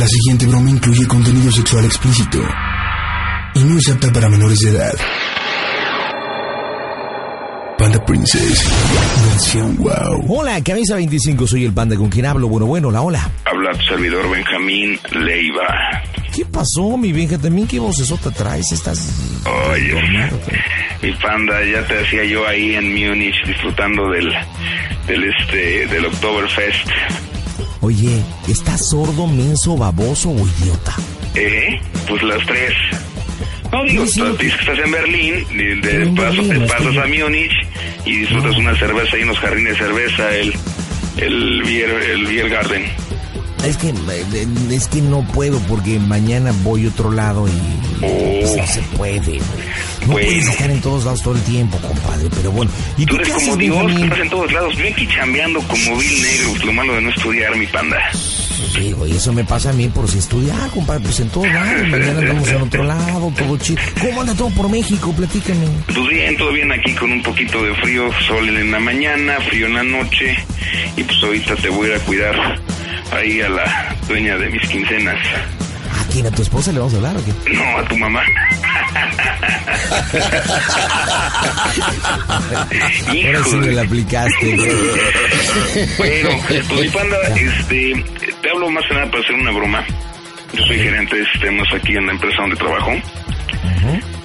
La siguiente broma incluye contenido sexual explícito y no es apta para menores de edad. Panda Princess, versión wow. Hola, Camisa 25, soy el panda con quien hablo. Bueno, bueno, la hola. Habla tu servidor Benjamín Leiva. ¿Qué pasó, mi Benja? ¿También qué vocesota traes? ¿Estás Oye, mi panda, ya te decía yo ahí en Múnich disfrutando del, del este, del Oktoberfest. Oye, ¿estás sordo, menso, baboso o idiota? ¿Eh? Pues las tres. No digo, Sí, sí, tú dices que estás en Berlín, de, paso, Berlín, te pasas a Múnich y disfrutas una cerveza en los jardines de cerveza, el, el, beer, el beer Garden. Es que, eh, es que no puedo porque mañana voy a otro lado y Oh. no se puede. No Bueno. puedes estar en todos lados todo el tiempo, compadre. Pero bueno, ¿y Tú tú eres como Dios, estás en todos lados. Ven aquí chambeando como Bill Negro, lo malo de no estudiar, mi panda. Sí, güey, eso me pasa a mí por si estudiar, compadre. Pues en todos lados. Mañana andamos en otro lado, todo chido. ¿Cómo anda todo por México? Platícame. Pues bien, todo bien aquí con un poquito de frío, sol en la mañana, frío en la noche. Y pues ahorita te voy a ir a cuidar ahí a la dueña de mis quincenas. ¿A quién? ¿A tu esposa le vamos a hablar o qué? No, a tu mamá. Ahora sí me la aplicaste. Bueno, pues mi panda, este, te hablo más que nada para hacer una broma. Yo soy gerente de sistemas aquí en la empresa donde trabajo.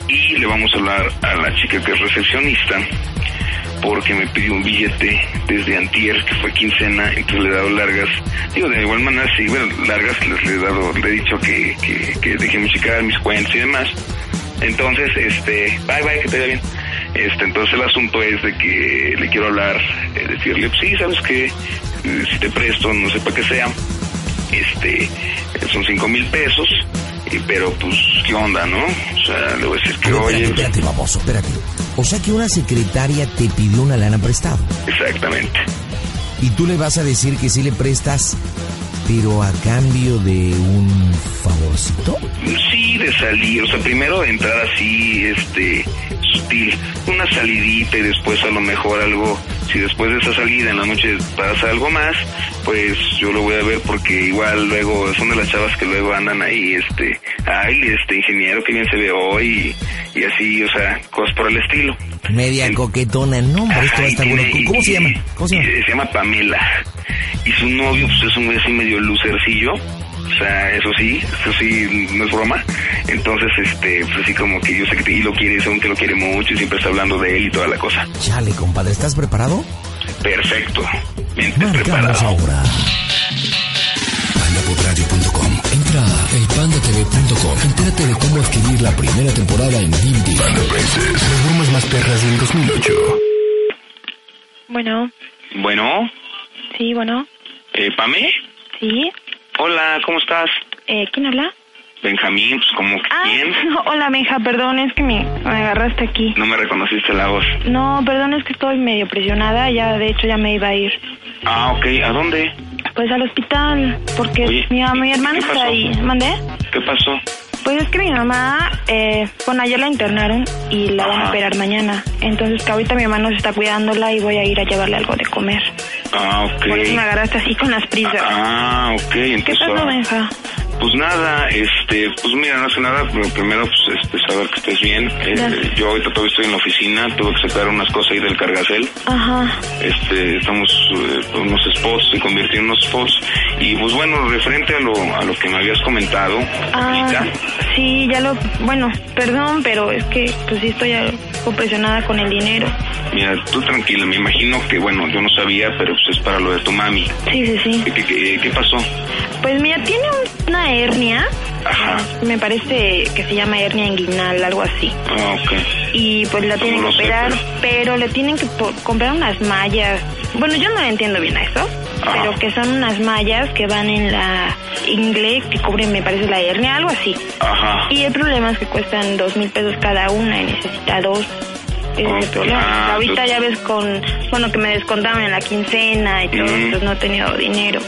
Y le vamos a hablar a la chica que es recepcionista porque me pidió un billete desde antier, que fue quincena, entonces le he dado largas. Digo, de igual manera, sí, bueno, largas les le he dado, le he dicho que, que, que déjenme checar mis cuentas y demás. Entonces, este, bye, bye, que te vaya bien. Este, entonces el asunto es de que le quiero hablar, eh, decirle, sí, sabes que si te presto, no sé para qué sea, este, eh, son cinco mil pesos, pero pues, ¿qué onda, no? O sea, le voy a decir que, oye, espérate, baboso, espérate. O sea que una secretaria te pidió una lana prestada. exactamente. Y tú le vas a decir que sí le prestas, pero a cambio de un favorcito. Sí, de salir, o sea, primero de entrar así, este, sutil, una salidita y después a lo mejor algo, si después de esa salida en la noche pasa algo más, pues yo lo voy a ver porque igual luego son de las chavas que luego andan ahí, este, ay, este ingeniero, que bien se ve hoy, y, y así, o sea, cosas por el estilo. Media coquetona. No, hombre, esto va a estar Ay, bueno. tiene- ¿Cómo se llama? ¿Cómo se llama? Se llama Pamela. Y su novio, pues es un güey así medio lucercillo. O sea, eso sí, eso sí, no es broma. Entonces, este, pues así como que yo sé que te- y lo quiere, según que lo quiere mucho y siempre está hablando de él y toda la cosa. Chale, compadre, ¿estás preparado? Perfecto. Marcamos preparado. ahora. Pandapodradio.com. Entra a elpandatv.com. Entérate de cómo adquirir la primera temporada en DVD. Panda Princess, las bromas más perras del 2008. Bueno, Bueno, sí, bueno, eh, Pame. sí. Hola, ¿cómo estás? Eh, ¿Quién habla? Benjamín, pues como que Ah, quién. hola, Benja, perdón, es que me, me agarraste aquí. No me reconociste la voz. No, perdón, es que estoy medio presionada, ya de hecho ya me iba a ir. Ah, ok, ¿a dónde? Pues al hospital, porque Oye, mi, mi hermana ¿qué está ahí. ¿Mandé? ¿Qué pasó? Pues es que mi mamá, eh, bueno, ayer la internaron y la van a operar mañana. Entonces que ahorita mi hermano se está cuidándola y voy a ir a llevarle algo de comer. Ah, ok. Por eso me agarraste así con las prisas. Ah, ok, ¿Qué entonces... pasó, ah, Benja? Pues nada, este, pues mira, no hace nada, pero primero pues este, saber que estés bien. Eh, yo ahorita todavía estoy en la oficina, tuve que sacar unas cosas ahí del cargacel. Ajá. Este, estamos eh, unos spots, se convirtió en unos spots. Y pues bueno, referente a lo, a lo que me habías comentado, Ah, ahorita, sí, ya lo... Bueno, perdón, pero es que pues sí estoy presionada con el dinero. mira, tú tranquila, me imagino que bueno, yo no sabía, pero pues es para lo de tu mami. Sí, sí, sí. ¿Qué, qué, qué- qué pasó? Pues mira, tiene una hernia. Ajá. Me parece que se llama hernia inguinal, algo así. Ah, ok. Y pues la tienen que sé, operar, pero- pero le tienen que comprar unas mallas. Bueno, yo no entiendo bien a eso, Ajá. pero que son unas mallas que van en la ingle que cubren, me parece, la hernia, algo así. Ajá. Y el problema es que cuestan dos mil pesos cada una y necesita dos. El problema. Ah, Ahorita ya ves con, bueno, que me descontaban en la quincena y todo, Mm. pues no he tenido dinero.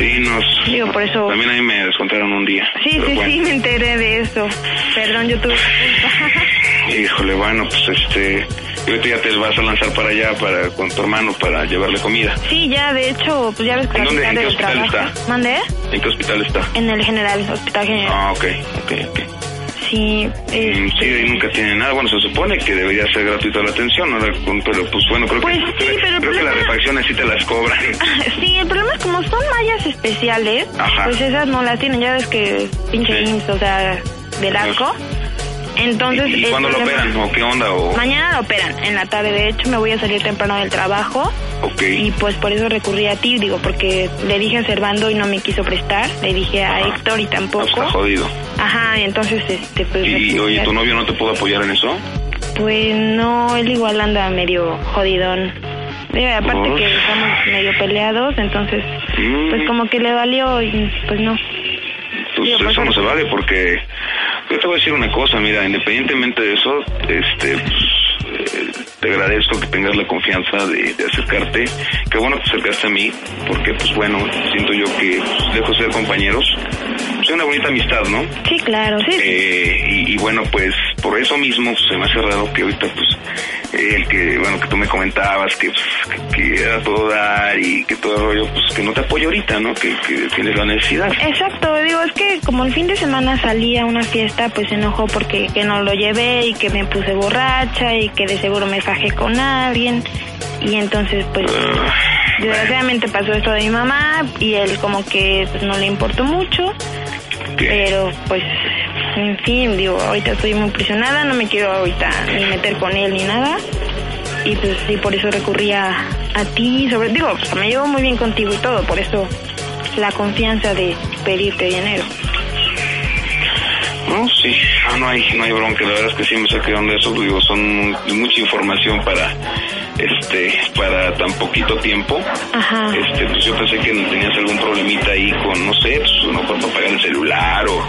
Sí, nos... Digo, por eso- También a mí me descontaron un día. Sí, sí, bueno. sí, me enteré de eso. Perdón, yo tuve culpa. Híjole, bueno, pues este, Y ahorita ya te vas a lanzar para allá para con tu hermano para llevarle comida. Sí, ya, de hecho, pues ya ves que ¿En dónde? ¿En qué hospital trabajo- está? ¿Mandé? ¿En qué hospital está? En el general, hospital general. Ah, ok, ok, ok. Sí, este, Sí, ahí nunca tiene nada. Bueno, se supone que debería ser gratuita la atención, ¿no? Pero pues bueno, creo Pues que, sí, pero el creo que las refacciones sí te las cobran. Sí, el problema es como son mallas especiales, Ajá. pues esas no las tienen, ya ves que pinche Sí. IMSS, o sea, del asco. Entonces, ¿Y, y el cuándo lo problema- operan? ¿O qué onda? O, Mañana lo operan, en la tarde. De hecho, me voy a salir temprano del trabajo ok. y pues por eso recurrí a ti, digo, porque le dije a Servando y no me quiso prestar, le dije a Ajá. Héctor y No, está tampoco. jodido. Ajá, entonces, este, pues... Y, oye, ¿tu novio no te pudo apoyar en eso? Pues no, él igual anda medio jodidón. Y aparte que estamos medio peleados, entonces, Mm. pues como que le valió y pues no. Pues Digo, eso no se vale porque yo te voy a decir una cosa, mira, independientemente de eso, este, pues, eh, te agradezco que tengas la confianza de, de acercarte. Qué bueno que te acercaste a mí, porque pues bueno, siento yo que pues, lejos de ser compañeros, pues, es una bonita amistad, ¿no? Sí, claro, sí. sí. Eh, y, y bueno, pues por eso mismo pues, se me hace raro que ahorita pues el que, bueno, que tú me comentabas que, pues, que, que era todo dar y que todo el rollo, pues que no te apoya ahorita, ¿no? Que, que tienes la necesidad. Exacto, digo, es que como el fin de semana salí a una fiesta, pues se enojó porque que no lo llevé y que me puse borracha y que de seguro me fajé con alguien. Y entonces, pues, Ah, desgraciadamente pasó esto de mi mamá y él como que pues, no le importó mucho. ¿Qué? Pero pues, en fin, digo, ahorita estoy muy presionada, no me quiero ahorita ni meter con él ni nada. Y pues sí, por eso recurrí a, a ti, sobre, digo, pues, me llevo muy bien contigo y todo, por eso la confianza de pedirte dinero. No, sí, ah, no hay, no hay bronca, la verdad es que sí me saqué de eso, digo, son mucha información para, este, para tan poquito tiempo. Ajá. Este, pues yo pensé que tenías algún problemita ahí con, no sé, pues mejor para pagar el celular o,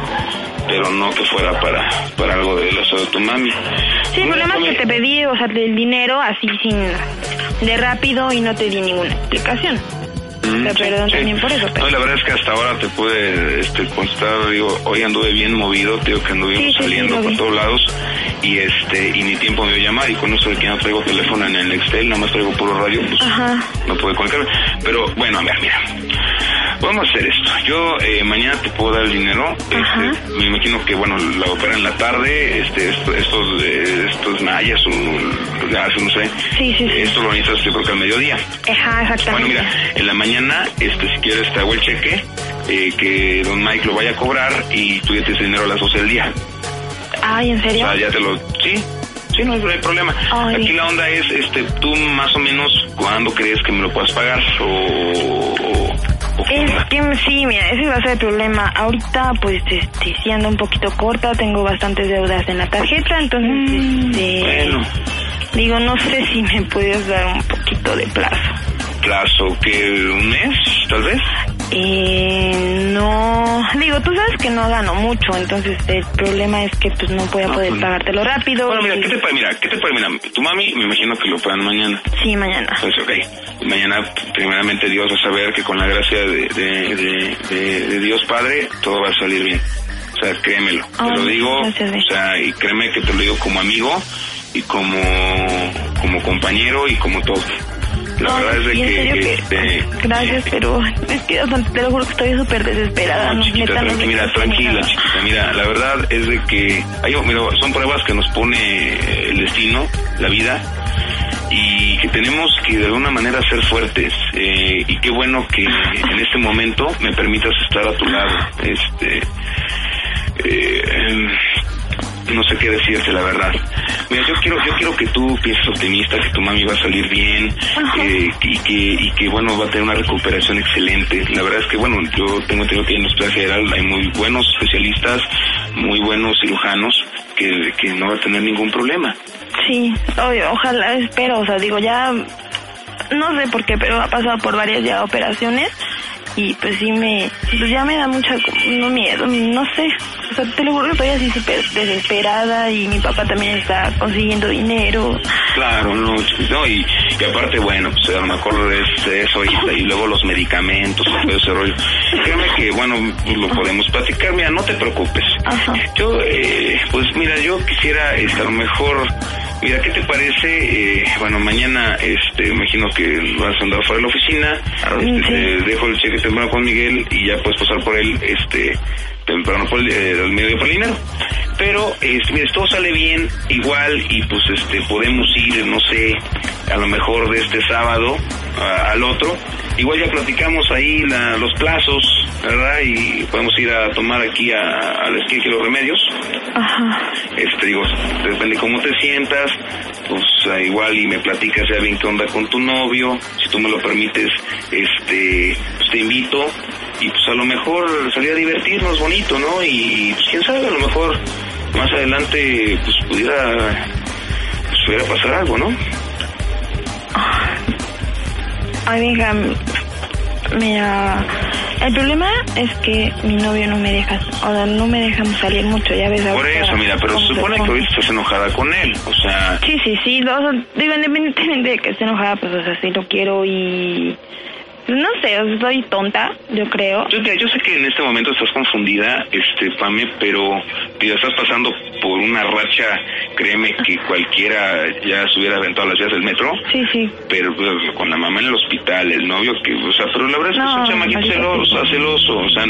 pero no que fuera para, para algo de la salud de tu mami. Sí, el problema es que te pedí, o sea, el dinero así sin, de rápido y no te di ninguna explicación. Mm, perdón sí. también por eso, pero- No, la verdad es que hasta ahora te pude este, contestar, digo, hoy anduve bien movido, digo que anduvimos Sí, saliendo por todos lados y este y ni tiempo me dio llamar y con eso de que no traigo teléfono en el Excel, nada más traigo puro radio, pues Ajá. no pude conectarme. Pero bueno, a ver, mira, vamos a hacer esto. Yo eh, mañana te puedo dar el dinero, este, me imagino que bueno, la opera en la tarde, este, esto- estos, eh, estos mayas o no sé, Sí, sí, sí. esto lo necesitas yo creo que al mediodía. Ajá, Bueno, exactamente. mira, en la mañana, este, si quieres te hago el cheque, eh, que don Mike lo vaya a cobrar y tú ya tienes dinero a las 12 del día. Ay, ¿en O serio? sea, ya te lo... Sí, sí, no hay problema. Ay. Aquí la onda es, este, tú más o menos, ¿cuándo crees que me lo puedas pagar? O... Es que sí, mira, ese va a ser el problema. Ahorita, pues, este, sí ando un poquito corta, tengo bastantes deudas en la tarjeta, entonces, este, Bueno, digo, no sé si me puedes dar un poquito de plazo. plazo, que un mes, tal vez. Eh, no, digo, tú sabes que no gano mucho, entonces el problema es que, pues, no voy a No, poder pues, pagártelo rápido. Bueno, mira, y- ¿qué te puede, mira, qué te puede, mira, tu mami, me imagino que lo pagan mañana. Sí, mañana. Pues ok, Y mañana primeramente Dios va a saber que con la gracia de, de, de- de- de Dios Padre todo va a salir bien. O sea, créemelo, te lo digo, gracias, o sea, y créeme que te lo digo como amigo y como, como compañero y como todo. La Ay, verdad es de en que, serio que- este, Gracias, pero es que te lo juro que estoy súper desesperada. no, no, chiquita, neta, no tranqui- qué mira, tranquila, chiquita. Mira, la verdad es de que hay, mira, son pruebas que nos pone el destino, la vida, y que tenemos que de alguna manera ser fuertes. eh, y qué bueno que en este momento me permitas estar a tu lado. Este, eh, no sé qué decirte, la verdad. Mira, yo quiero, yo quiero que tú pienses optimista, que tu mami va a salir bien, que, y que, y que bueno, va a tener una recuperación excelente. La verdad es que bueno, yo tengo entendido que en el Hospital Federal hay muy buenos especialistas, muy buenos cirujanos, que, que no va a tener ningún problema. Sí, obvio, ojalá, espero, o sea, digo, ya, no sé por qué, pero ha pasado por varias ya operaciones y pues sí me, pues ya me da mucha no, miedo, no sé, o sea, te lo juro que estoy así súper desesperada y mi papá también está consiguiendo dinero. Claro, no, no y, y aparte, bueno, pues a lo mejor es eso y, y luego los medicamentos todo ese rollo. Créeme que, bueno, pues lo podemos platicar. Mira, no te preocupes. Ajá. Yo, eh, pues mira, yo quisiera, a lo mejor, mira, ¿qué te parece? Eh, bueno, mañana, este, imagino que vas a andar fuera de la oficina. Este, Sí. te dejo el cheque temprano con Miguel y ya puedes pasar por él, este, temprano por el, eh, al mediodía por el dinero. Pero, este, todo sale bien, igual, y pues, este, podemos ir, no sé, a lo mejor de este sábado a- al otro. Igual ya platicamos ahí la- los plazos, ¿verdad? Y podemos ir a tomar aquí a, a la esquina de los remedios. Ajá. Este, digo, depende cómo te sientas, pues ah, igual y me platicas ya bien qué onda con tu novio, si tú me lo permites, este, pues te invito y pues a lo mejor salir a divertirnos bonito, ¿no? Y pues quién sabe, a lo mejor más adelante pues pudiera, pues pudiera pasar algo, ¿no? Ay, venga, mira, el problema es que mi novio no me deja, o sea, no me dejamos salir mucho, ya ves. Por eso, mira, pero se supone que ahorita estás enojada con él, o sea, Sí, sí, sí, o sea, digo, independientemente de que esté enojada, pues, o sea, sí lo quiero y... No sé, soy tonta, yo creo. Yo, yo sé que en este momento estás confundida, este, Pame, pero tío, estás pasando por una racha, créeme que cualquiera ya se hubiera aventado las vías del metro, Sí, sí. pero pues, con la mamá en el hospital, el novio que, o sea, pero la verdad es que es un chamaquito celoso, celoso, o sea,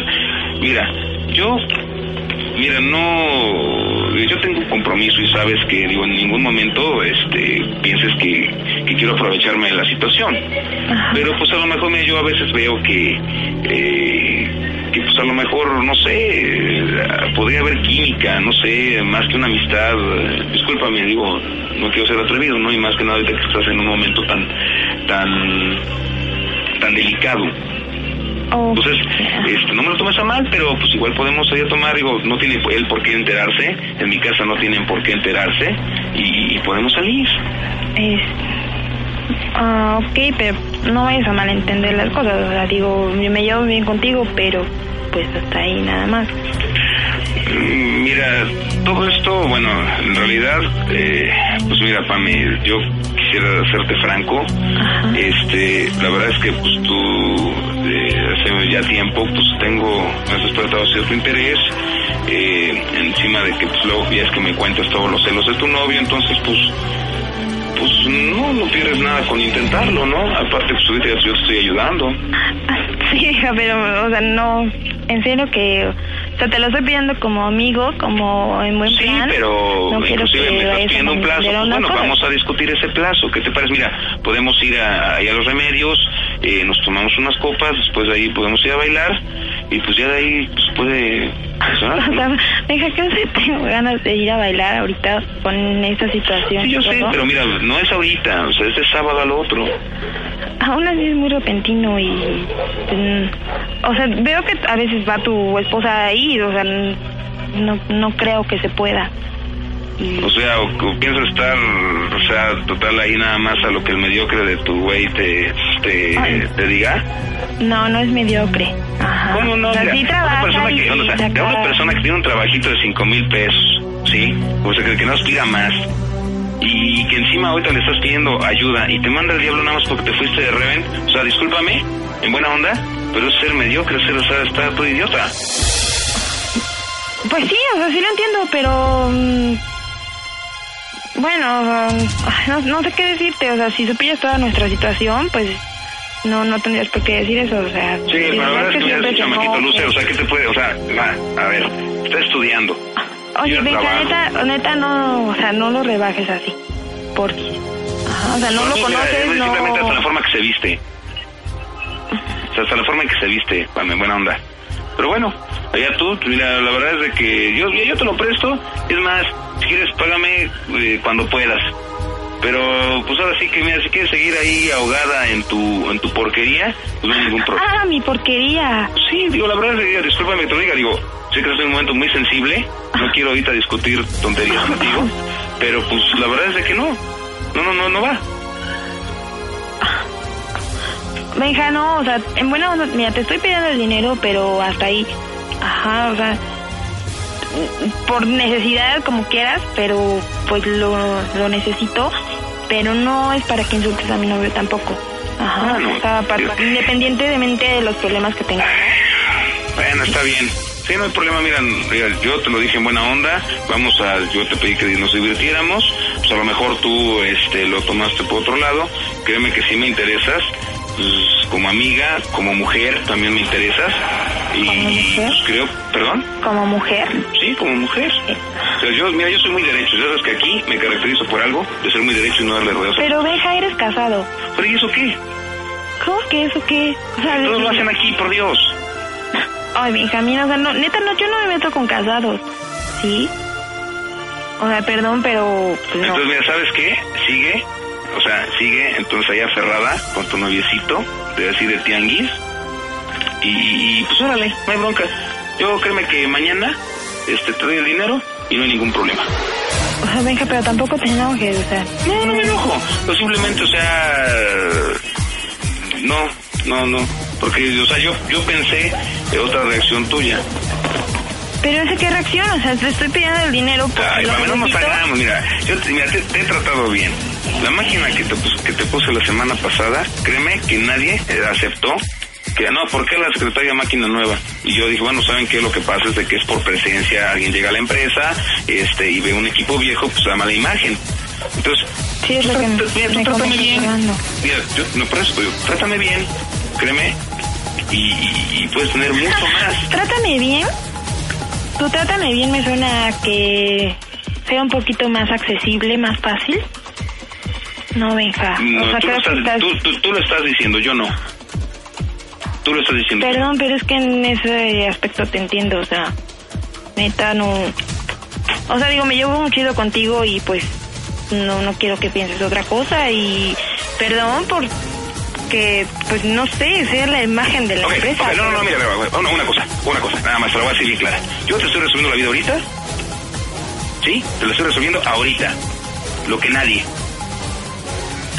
mira, yo, mira, no, yo tengo un compromiso y sabes que, digo, en ningún momento, este, pienses que, que quiero aprovecharme de la situación. Ajá. Pero pues a lo mejor mira, yo a veces veo que, eh, que pues a lo mejor, no sé, podría haber química, no sé, más que una amistad. Discúlpame, digo, no quiero ser atrevido, ¿no? Y más que nada ahorita que estás en un momento tan, tan, tan delicado. Oh, Entonces, este, no me lo tomes a mal, pero pues igual podemos ir a tomar, digo, no tiene él por qué enterarse, en mi casa no tienen por qué enterarse, y, y podemos salir. es... Ah, ok, pero no vayas a malentender las cosas, o sea, digo, yo me llevo bien contigo, pero pues hasta ahí nada más. Mm, Mira, todo esto, bueno, en realidad, eh, pues mira, Pame, yo quisiera serte franco. Este, la verdad es que pues tú, eh, hace ya tiempo, pues tengo, me has despertado cierto interés, eh, encima de que pues luego ya es que me cuentas todos los celos de tu novio, entonces pues, pues no, no pierdes nada con intentarlo, ¿no? Aparte, pues ahorita yo te estoy ayudando. Sí, hija, pero, o sea, no, en serio que, sea, te lo estoy pidiendo como amigo, como en buen Sí, plan. pero no quiero inclusive que me estás pidiendo un plazo. Pues bueno, cosa. vamos a discutir ese plazo. ¿Qué te parece? Mira, podemos ir a, a los remedios, eh, nos tomamos unas copas, después de ahí podemos ir a bailar y pues ya de ahí pues puede... pasar, O ¿no? sea, deja que no sé, tengo ganas de ir a bailar ahorita con esta situación. Sí, yo sé, ¿no? pero mira, no es ahorita, o sea, es de sábado al otro. Aún así es muy repentino y... mm, o sea, veo que a veces va tu esposa ahí, o sea, no, no creo que se pueda. O sea, o, o piensas estar, o sea, total ahí nada más a lo que el mediocre de tu güey te, te, Ay. te diga. no, no es mediocre. Ajá. ¿Cómo no? Mira, sí una persona que, o sea, una persona que tiene un trabajito de cinco mil pesos, ¿sí? O sea, que, que no aspira más. Y que encima ahorita le estás pidiendo ayuda y te manda el diablo nada más porque te fuiste de Reven. O sea, discúlpame, en buena onda, pero es ser mediocre, ser, o sea, está todo idiota. Pues sí, o sea, sí lo entiendo, pero... mm, bueno, um, ay, no, no sé qué decirte, o sea, si supieras toda nuestra situación, pues no no tendrías por qué decir eso, o sea... Sí, la verdad es que es chamaquito enoje. luce, o sea, ¿qué te puede? O sea, va, a ver, está estudiando. Oye, trabajo. neta, neta, no, o sea, no lo rebajes así, porque... O sea, no lo mira, conoces, es simplemente hasta la no... forma que se viste. O sea, hasta la forma en que se viste, en buena onda. Pero bueno, allá tú, mira, la verdad es de que yo, yo te lo presto. Es más, si quieres, págame eh, cuando puedas. Pero, pues ahora sí que, mira, si quieres seguir ahí ahogada en tu, en tu porquería, pues no hay ningún problema. Ah, mi porquería. Sí, digo, la verdad es que, discúlpame que te lo diga, digo, sé que en un momento muy sensible, no quiero ahorita discutir tonterías contigo, pero pues la verdad es de que no, no, no, no, no va. Benja, no, o sea, en buena onda, mira, te estoy pidiendo el dinero, pero hasta ahí. Ajá, o sea, por necesidad, como quieras, pero pues lo, lo necesito, pero no es para que insultes a mi novio tampoco. Ajá, Ah, no. o sea, para- independientemente de los problemas que tenga. Bueno, Bueno, está bien. Sí, no hay problema, mira, mira, yo te lo dije en buena onda, vamos a, yo te pedí que nos divirtiéramos, pues a lo mejor tú este, lo tomaste por otro lado, créeme que sí me interesas, pues, como amiga, como mujer también me interesas, y ¿Como mujer? pues creo, perdón, Como mujer. sí, como mujer. O sea, yo, mira, yo soy muy derecho, ya sabes que aquí me caracterizo por algo, de ser muy derecho y no darle rodeos. Pero Benja, eres casado. Pero ¿y eso qué? ¿Cómo que eso qué? O sea, Todos lo hacen aquí, por Dios. Ay, Benjamín, o sea, no, neta, no, yo no me meto con casados. ¿Sí? O sea, perdón, pero pues no. Entonces, mira, ¿sabes qué? Sigue, o sea, sigue entonces allá aferrada con tu noviecito, de decir de tianguis. Y, y, pues órale, no hay bronca. Yo créeme que mañana este, te doy el dinero y no hay ningún problema. O sea, Benja, pero tampoco te enojes, o sea. No, no me enojo. Pues simplemente, o sea, no, no, no. Porque, o sea, yo, yo pensé de otra reacción tuya. Pero ese qué reacción, o sea, te estoy pidiendo el dinero porque Ay, lo no nos hagamos, mira, yo te, mira, te, te he tratado bien. La máquina que te, pus- que te puse la semana pasada, créeme que nadie eh, aceptó que no, ¿por qué la secretaria máquina nueva? Y yo dije, bueno, ¿saben qué? Lo que pasa es de que es por presencia, alguien llega a la empresa este y ve un equipo viejo, pues da mala imagen. Entonces, Sí, es lo que trata- mira, me trátame bien. Mira, yo no por eso, trátame bien, créeme, y, y- y puedes tener mucho más. Trátame bien. Tú trátame bien me suena a que sea un poquito más accesible, más fácil. No, Benja. No, o sea, tú, lo creo que estás, estás... tú, tú- tú lo estás diciendo, yo no. Tú lo estás diciendo. Perdón, pero es que en ese aspecto te entiendo, o sea, neta no... O sea, digo, me llevo muy chido contigo y pues no no quiero que pienses otra cosa y perdón por que, pues no sé, sea la imagen de la empresa. no, no, no, mira, una, una cosa, una cosa, nada más, te lo voy a decir bien clara. Yo te estoy resolviendo la vida ahorita, ¿sí? Te lo estoy resolviendo ahorita, lo que nadie.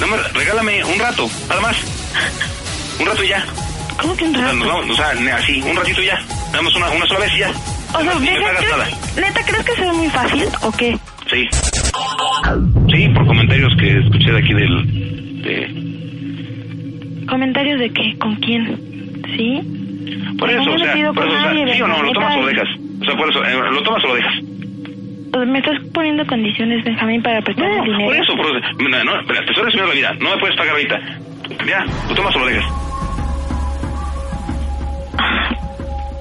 Nada más, regálame un rato, nada más. Un rato y ya. ¿Cómo que un rato? nos vamos, o sea, así, un ratito y ya. Nada más una, una sola vez y ya. O sea, no me Benja, pagas nada. ¿crees- neta, ¿crees que sea muy fácil o qué? Sí. Sí, por comentarios que escuché de aquí del... De, ¿Comentarios de qué? ¿Con quién? ¿Sí? por eso, o no sea, por eso, o sea, ¿sí o no? ¿Lo tomas o lo dejas? O sea, por eso, eh, ¿lo tomas o lo dejas? ¿Me estás poniendo condiciones, Benjamín, para prestar el No, dinero? por eso, por eso. Mira, no, espera, te estoy resumiendo la vida. No me puedes pagar ahorita. Ya, lo tomas o lo dejas.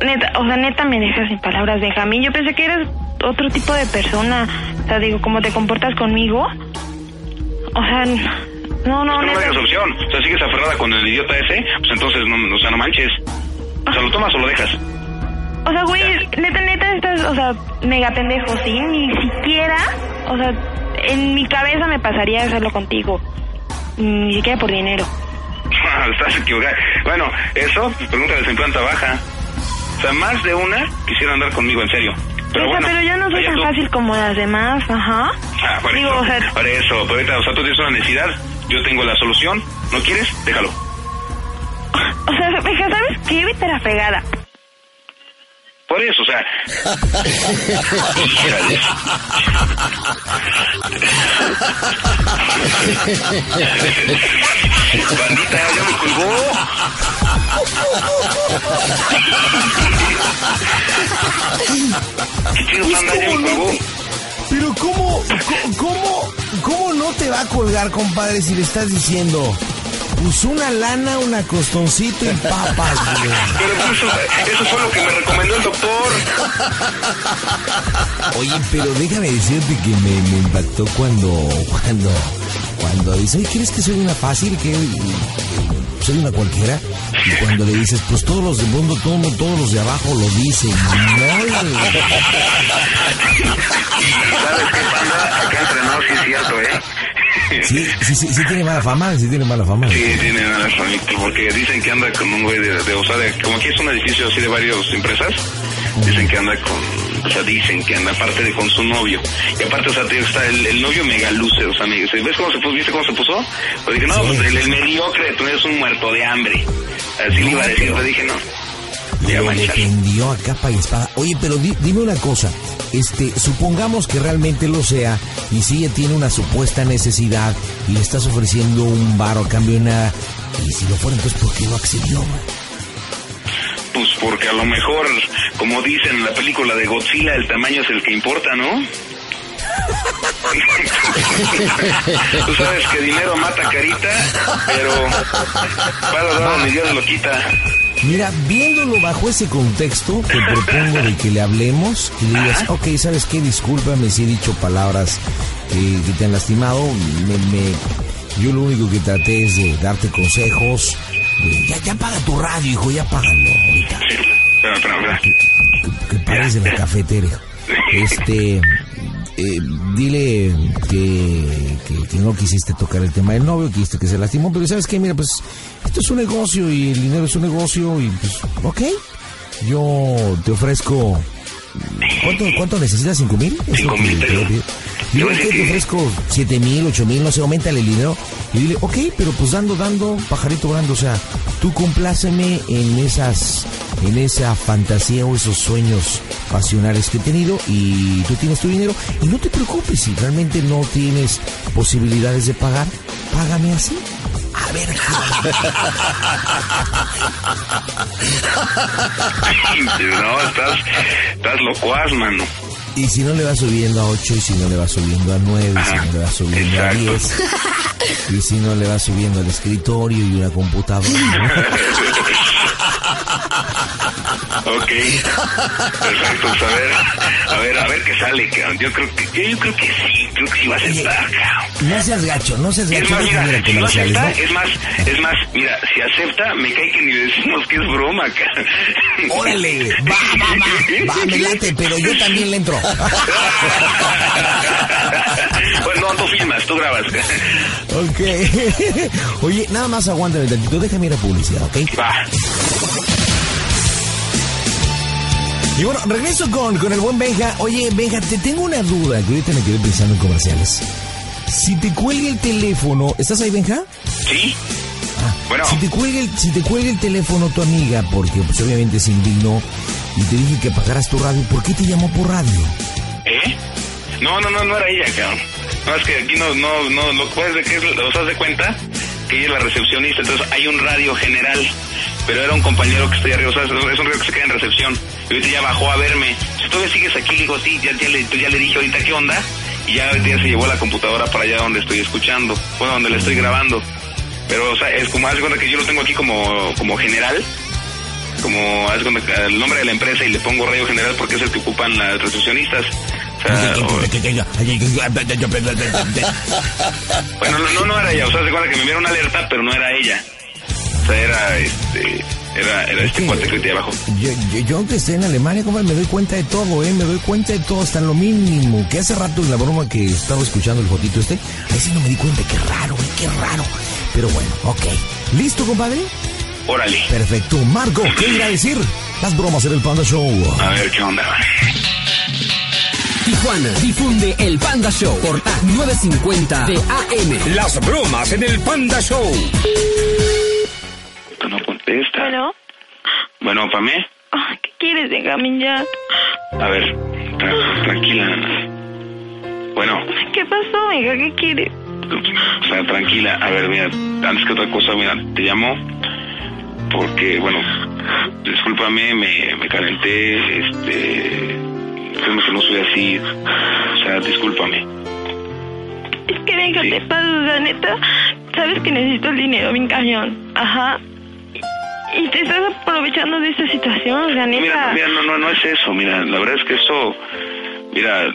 Neta, o sea, neta me dejas sin palabras, Benjamín. Yo pensé que eras otro tipo de persona. O sea, digo, ¿cómo te comportas conmigo? O sea, no, no, no neta. dejas opción. O sea, sigues aferrada con el idiota ese, pues entonces, no, o sea, no manches. O sea, lo tomas o lo dejas. O sea, güey, neta, neta, estás, o sea, mega pendejo, ¿sí? Ni siquiera, o sea, en mi cabeza me pasaría hacerlo contigo. Ni siquiera por dinero. Estás equivocada. Bueno, eso, pregúntale en planta baja. O sea, más de una quisiera andar conmigo, en serio. Pero o sea, bueno, pero yo no soy tan tú. fácil como las demás, ajá. Ah, por Digo, eso, o sea, por eso, pero ahorita, o sea, tú tienes una necesidad, yo tengo la solución, ¿no quieres? Déjalo. o sea, ¿sabes qué? Vete la fregada. Por eso, o sea... Bandita, ya me colgó. Qué chido, banda, ya me colgó. Pero ¿cómo, cómo, cómo no te va a colgar, compadre, si le estás diciendo, pues una lana, un acostoncito y papas, güey? Pero pues eso, eso fue lo que me recomendó el doctor. Oye, pero déjame decirte que me, me impactó cuando, cuando, cuando dice, oye, ¿crees que soy una fácil? ¿Que que soy una cualquiera? Y cuando le dices, pues todos los de mundo, todo, todos los de abajo lo dicen. ¿Sabes qué, banda? Acá entre sí es cierto, ¿eh? Sí, sí, sí, sí tiene mala fama, sí tiene mala fama. Sí, tiene nada porque dicen que anda con un güey de, de, o sea, de- como aquí es un edificio así de varias empresas, dicen que anda con, o sea, dicen que anda aparte de con su novio. Y aparte, o sea, te- está el, el novio mega luce, o sea, me ¿ves cómo se puso? ¿Viste cómo se puso? Pues dije, no, Sí. pues el, el mediocre, tú eres un muerto de hambre. Así le iba a decir, pero dije, no. Lo defendió a capa y espada. Oye, pero di- dime una cosa. Este, supongamos que realmente lo sea y si ella tiene una supuesta necesidad y le estás ofreciendo un bar a cambio de nada. Y si lo fuera, entonces ¿por qué no accedió? man? Pues porque a lo mejor, como dicen en la película de Godzilla, el tamaño es el que importa, ¿no? Tú sabes que dinero mata carita, pero para dar ni Dios lo quita. Mira, viéndolo bajo ese contexto, te propongo de que le hablemos y le digas, ok, ¿sabes qué? Discúlpame si he dicho palabras que, que te han lastimado. Me, me- yo lo único que traté es de darte consejos. de, ya, ya paga tu radio, hijo, ya págalo ahorita. Espera. Que, que pares de la cafetera. Este, eh, dile que, que, que no quisiste tocar el tema del novio, que quisiste que se lastimó, pero ¿sabes qué? Mira, pues esto es un negocio y el dinero es un negocio y pues, ok. Yo te ofrezco... ¿Cuánto, cuánto necesitas? ¿Cinco mil? Cinco que mil Yo que sé te que- ofrezco siete mil, ocho mil, no sé, aumentale el dinero. Y dile, ok, pero pues dando, dando, pajarito volando. O sea, tú compláceme en esas, en esa fantasía o esos sueños pasionales que he tenido y tú tienes tu dinero. Y no te preocupes, si realmente no tienes posibilidades de pagar, págame así. A ver, No, estás, estás locuaz, mano. Y si no le vas subiendo a 8, y si no le vas subiendo a 9, y si no le vas subiendo a exacto. 10, y si no le vas subiendo al escritorio y una computadora. Ok. Perfecto, pues a ver, a ver, a ver qué sale. Yo creo que, yo creo que sí, creo que sí va a. No seas gacho, no seas Es gacho. más, déjame ir mira, si no acepta, es más, es más, mira, si acepta, me cae que ni decimos que es broma, cabrón. Órale, va, va, va, va, me late, pero yo también le entro. Pues no, tú filmas, tú grabas. ok. Oye, nada más aguántame tantito, déjame ir a publicidad, ¿ok? Va. Y bueno, regreso con, con el buen Benja. Oye, Benja, te tengo una duda que ahorita me quedé pensando en comerciales. Si te cuelga el teléfono, ¿estás ahí, Benja? ¿Sí? Bueno, Si te cuelga el, si te cuelga el teléfono tu amiga, porque pues obviamente se indignó y te dije que apagaras tu radio, ¿por qué te llamó por radio? ¿eh? No, no, no, no era ella, cabrón. No, es que aquí no, no, no, lo que pasa es que ¿os das de cuenta? Que ella es la recepcionista, entonces hay un radio general, pero era un compañero que estoy arriba, o sea, es un radio que se queda en recepción. Y ahorita ya bajó a verme. Si todavía sigues aquí, le digo, sí, ya, ya, le, ya le dije ahorita qué onda, y ya ahorita ya se llevó la computadora para allá donde estoy escuchando, bueno, donde le estoy grabando. Pero, o sea, es como, haz cuenta que yo lo tengo aquí como, como general, como, haz cuenta el nombre de la empresa y le pongo radio general porque es el que ocupan las recepcionistas. Bueno, no, no, no era ella, o sea, se cuenta que me enviaron una alerta, pero no era ella. O sea, era este, era, era este Sí. cuate que te abajo. Yo, yo, yo aunque esté en Alemania, compadre, me doy cuenta de todo, ¿eh? Me doy cuenta de todo, hasta en lo mínimo. Que hace rato en la broma que estaba escuchando el fotito este, ahí sí no me di cuenta, qué raro, ¿eh? Qué raro. Pero bueno, ok. ¿Listo, compadre? Órale, Perfecto. Marco, ¿qué irá a decir? Las bromas en el Panda Show. a ver qué onda. Tijuana difunde el Panda Show por TAC 950 de AM. Las bromas en el Panda Show. Tú no contesta. Bueno, Bueno, Pamé, ah, ¿qué quieres, Benjamín? Ya. a ver, tra- tranquila. Bueno, ¿Qué pasó, hija? ¿Qué quieres? o sea, tranquila. A ver, mira, antes que otra cosa, mira, te llamo porque, bueno, discúlpame, me, me calenté, este, créeme que no soy así, o sea, discúlpame. Es que venga, Sí. te paso, o sea, neta, sabes que necesito el dinero, bien cañón. Ajá. Y te estás aprovechando de esta situación, o sea, neta. Mira, mira, no, no, no es eso, mira, la verdad es que eso, mira,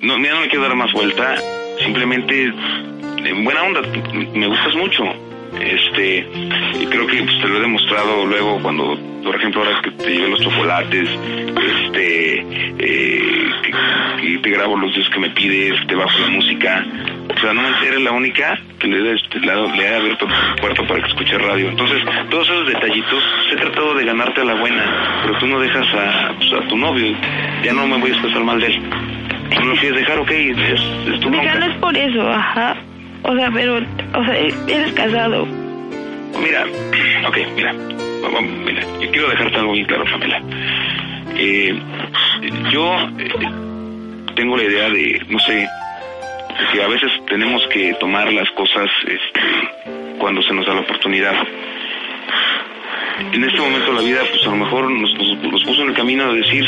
no, mira, no me quiero dar más vuelta, simplemente, en buena onda, me gustas mucho, este, y creo que pues, te lo he demostrado luego cuando, por ejemplo, ahora que te llevé los chocolates, este, eh, que, que te grabo los días que me pides, te bajo la música, o sea, no eres la única que le, he- le, le he abierto el puerto para que escuche radio. Entonces, todos esos detallitos, he tratado de ganarte a la buena, pero tú no dejas a, pues, a tu novio. Ya no me voy a expresar mal de él. No lo quieres dejar, ok, es, es tu bronca. es por eso, ajá. O sea, pero, o sea, eres casado. Mira, ok, mira, mira, yo quiero dejarte algo bien claro, Pamela. Eh, yo eh, tengo la idea de, no sé, que a veces tenemos que tomar las cosas este, cuando se nos da la oportunidad. En este momento la vida, pues a lo mejor nos, nos- puso en el camino de decir,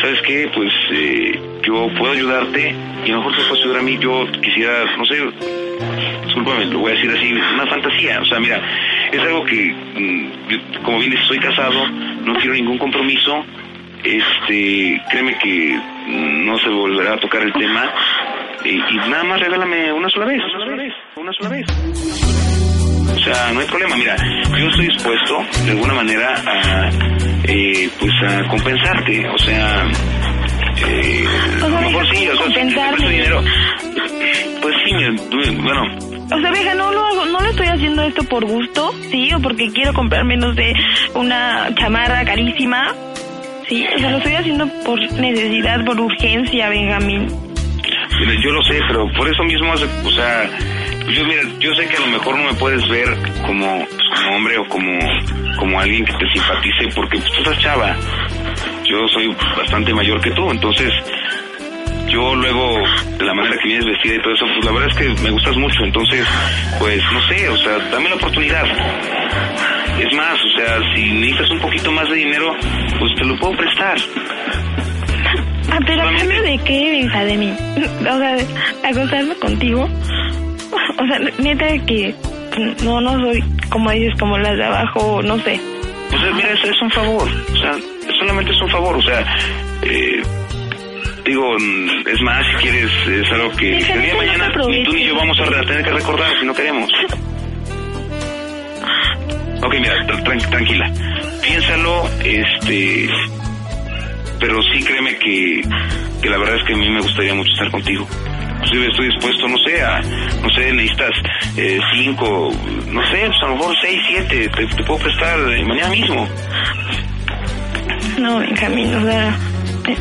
¿sabes qué? Pues eh, yo puedo ayudarte y a lo mejor tú puedes ayudar a mí. Yo quisiera, no sé, discúlpame, lo voy a decir así, una fantasía. O sea, mira, es algo que, mm, como bien dices, soy casado, no quiero ningún compromiso. Este, créeme que mm, no se volverá a tocar el tema. Y nada más regálame una sola vez, una sola vez, una sola vez. O sea, no hay problema. Mira, yo estoy dispuesto, de alguna manera, a, eh, pues, a compensarte. O sea, eh, O sea, mejor sí, o sea, si te compensarme. presto dinero, pues sí, bueno, O sea, vieja, no lo hago, no lo estoy haciendo esto por gusto, sí, o porque quiero comprarme, no sé, una chamarra carísima, sí, o sea, lo estoy haciendo por necesidad, por urgencia, Benjamín. Yo lo sé, pero por eso mismo, o sea, yo mira, yo sé que a lo mejor no me puedes ver como, pues, como hombre o como, como alguien que te simpatice, porque pues, tú estás chava. Yo soy bastante mayor que tú, entonces yo luego, de la manera que vienes vestida y todo eso, pues la verdad es que me gustas mucho, entonces, pues no sé, o sea, dame la oportunidad. Es más, o sea, si necesitas un poquito más de dinero, pues te lo puedo prestar. Ah, pero a cambio de qué, Benja, de mí. O sea, acostarme contigo. O sea, neta que no, no soy, como dices, como las de abajo, no sé. O sea, mira, es, es un favor. O sea, solamente es un favor. O sea, eh, digo, es más, si quieres, es algo que Déjame el día de no mañana ni tú ni yo vamos a tener que recordar si no queremos. Ok, mira, tra- tran- tranquila. Piénsalo, este. Pero sí créeme que, que la verdad es que a mí me gustaría mucho estar contigo. Inclusive estoy dispuesto, no sé, a, no sé, necesitas eh, cinco, no sé, pues a lo mejor seis, siete, te, te puedo prestar mañana mismo. No, Benjamín, o sea,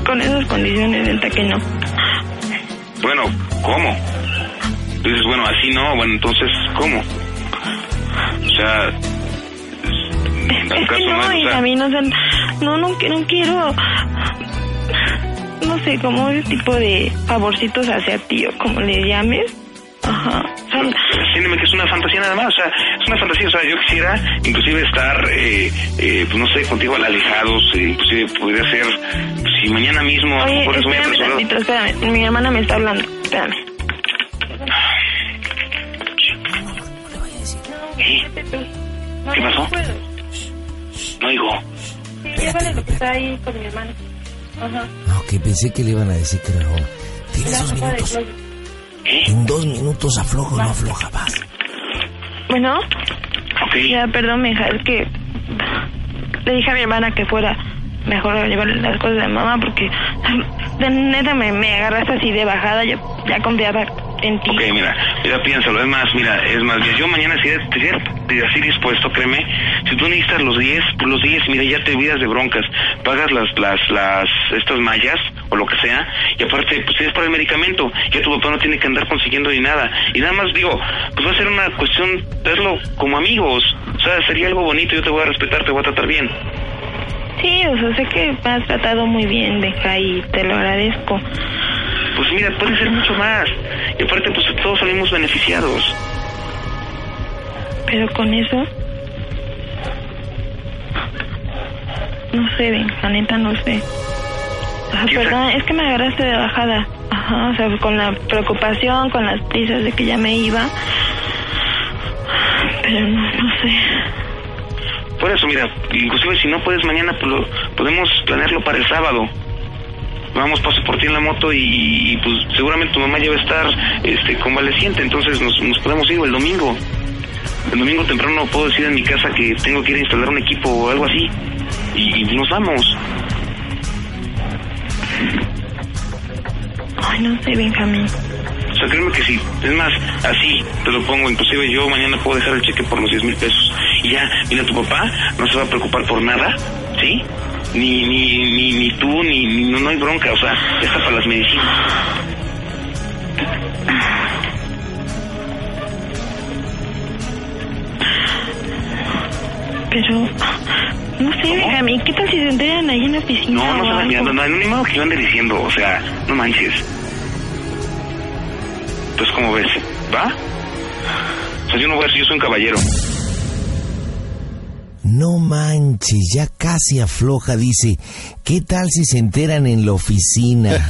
con esas condiciones, neta que no. Bueno, ¿cómo? Dices, bueno, así no, bueno, entonces, ¿cómo? O sea, Es que ¿acaso no, es? O sea, Benjamín, o sea, no, no, que- no quiero, no sé, como ese tipo de favorcitos hacia ti o como le llames. Ajá. Que es una fantasía nada más, o sea, es una fantasía, o sea, yo quisiera inclusive estar, eh, eh, pues no sé, contigo alejados, eh, inclusive podría ser, pues, si mañana mismo, Oye, por eso espérame tantito, espérame. Mi hermana me está hablando. Espérame. ¿Qué pasó? No oigo. Llévale lo que está ahí con mi hermana. Ajá. Ok, pensé que le iban a decir que era broma. Tienes dos minutos. ¿Eh? En dos minutos aflojo o no afloja, vas. Bueno, Ok. ya, perdón, mija, es que le dije a mi hermana que fuera mejor a llevarle las cosas de mamá porque de neta me, me agarraste así de bajada, yo ya confiaba en ti. Ok, mira, mira, piénsalo, es más, mira, es más, mira, yo mañana si estoy así dispuesto, créeme, si tú necesitas los 10, pues los 10, mira, ya te olvidas de broncas, pagas las, las, las, estas mallas, o lo que sea, y aparte, pues es para el medicamento, ya tu papá no tiene que andar consiguiendo ni nada, y nada más digo, pues va a ser una cuestión de verlo como amigos, o sea, sería algo bonito, yo te voy a respetar, te voy a tratar bien. Sí, o sea, sé que me has tratado muy bien, Deja, y te lo agradezco. Pues mira, puede ser mucho más, y aparte, pues todos salimos beneficiados. Pero con eso... No sé, Ben, la neta no sé. ¿Qué perdón, es que me agarraste de bajada. Ajá, o sea, con la preocupación, con las prisas de que ya me iba. Pero no, no sé. Por eso, mira, inclusive si no puedes mañana, pues lo- podemos planearlo para el sábado. Vamos, paso por ti en la moto y, y, pues seguramente tu mamá ya va a estar este, convaleciente, entonces nos, nos podemos ir el domingo. El domingo temprano puedo decir en mi casa que tengo que ir a instalar un equipo o algo así. Y, y nos vamos. Ay, no sé, Benjamín. O sea, créeme que sí. Es más, así te lo pongo. Inclusive yo mañana puedo dejar el cheque por los 10 mil pesos. Y ya, mira, tu papá no se va a preocupar por nada, ¿sí? Ni, ni, ni, ni tú, ni, ni- no, no hay bronca. O sea, está para las medicinas. Pero... No sé, Benjamín, ¿qué tal si se enteran ahí en la oficina No, no se van mirando, no, ni modo que ande diciendo, o sea, no manches. Pues como ves, ¿va? O sea, yo no voy a decir, yo soy un caballero. No manches, ya casi afloja, dice. ¿Qué tal si se enteran en la oficina?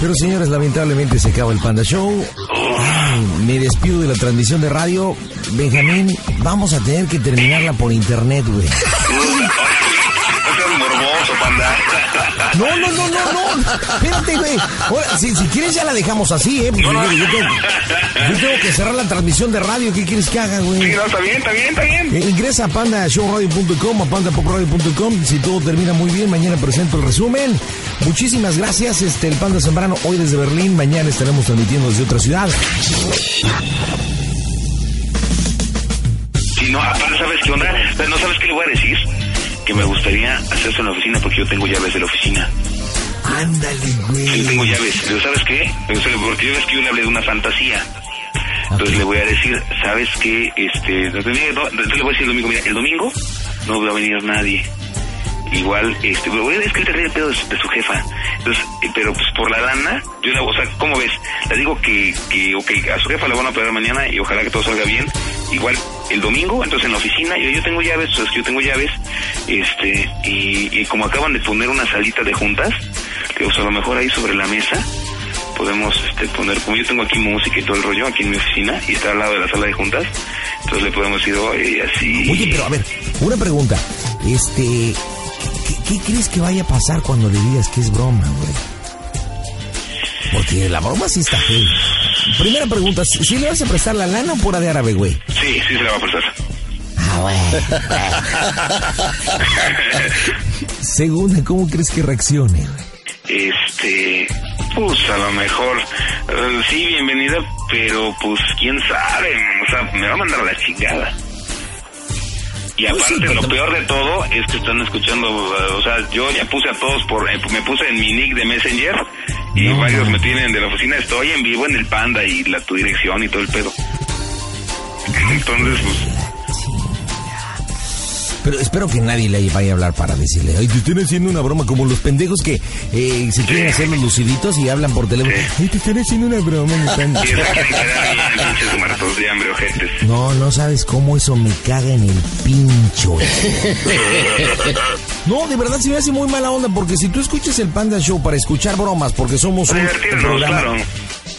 Pero señores, lamentablemente se acaba el Panda Show. Ay, me despido de la transmisión de radio. Benjamín, vamos a tener que terminarla por internet, güey. Morboso, panda. No, no, no, no, no. Espérate, güey. Ahora, si, si quieres ya la dejamos así, ¿eh? Porque No, no. yo, tengo, yo tengo que cerrar la transmisión de radio. ¿Qué quieres que haga, güey? Sí, no, está bien, está bien, está bien. Eh, ingresa a pandashowradio.com, a pandapopradio.com. Si todo termina muy bien, mañana presento el resumen. Muchísimas gracias. Este, el Panda Zambrano, hoy desde Berlín. Mañana estaremos transmitiendo desde otra ciudad. Sí, no, aparte, ¿sabes qué onda? ¿No sabes qué le voy a decir? Que me gustaría hacerse en la oficina porque yo tengo llaves de la oficina. Ándale, Sí, tengo güey. llaves. Pero ¿sabes qué? Porque yo ves que yo le hablé de una fantasía. Entonces le voy a decir, ¿sabes qué? Este, no, entonces le voy a decir el domingo, mira, el domingo no va a venir nadie. Igual, este, pero voy a escribir el pedo de su, de su jefa. Entonces, eh, pero pues por la lana, yo le, o sea, ¿cómo ves? Le digo que, que, ok, a su jefa la van a operar mañana y ojalá que todo salga bien. Igual, el domingo, entonces en la oficina, yo, yo tengo llaves, o sea, es que yo tengo llaves, este, y, y como acaban de poner una salita de juntas, que sea, a lo mejor ahí sobre la mesa, podemos este, poner, como yo tengo aquí música y todo el rollo aquí en mi oficina y está al lado de la sala de juntas, entonces le podemos decir, oye, así. Oye, pero a ver, una pregunta. Este, ¿qué, qué crees que vaya a pasar cuando le digas que es broma, güey? Porque la broma sí está fea. Primera pregunta, ¿si si le vas a prestar la lana o pura de árabe, güey? Sí, sí se la va a prestar. Ah, güey. Segunda, ¿cómo crees que reaccione, güey? Este, pues a lo mejor, eh, sí, bienvenida, pero pues quién sabe, o sea, me va a mandar la chingada. Y Pues aparte, sí, lo peor de todo es que están escuchando, eh, o sea, yo ya puse a todos por, eh, me puse en mi nick de Messenger y No, varios no. me tienen de la oficina, estoy en vivo en el Panda y la tu dirección y todo el pedo. Entonces, pues, Pero espero que nadie le vaya a hablar para decirle, ay, te están haciendo una broma, como los pendejos que eh, se quieren hacer los luciditos y hablan por teléfono. Ay, te están haciendo una broma. me están-". No, no sabes cómo eso me caga en el pincho. No, de verdad se me hace muy mala onda porque si tú escuchas el Panda Show para escuchar bromas, porque somos un programa claro.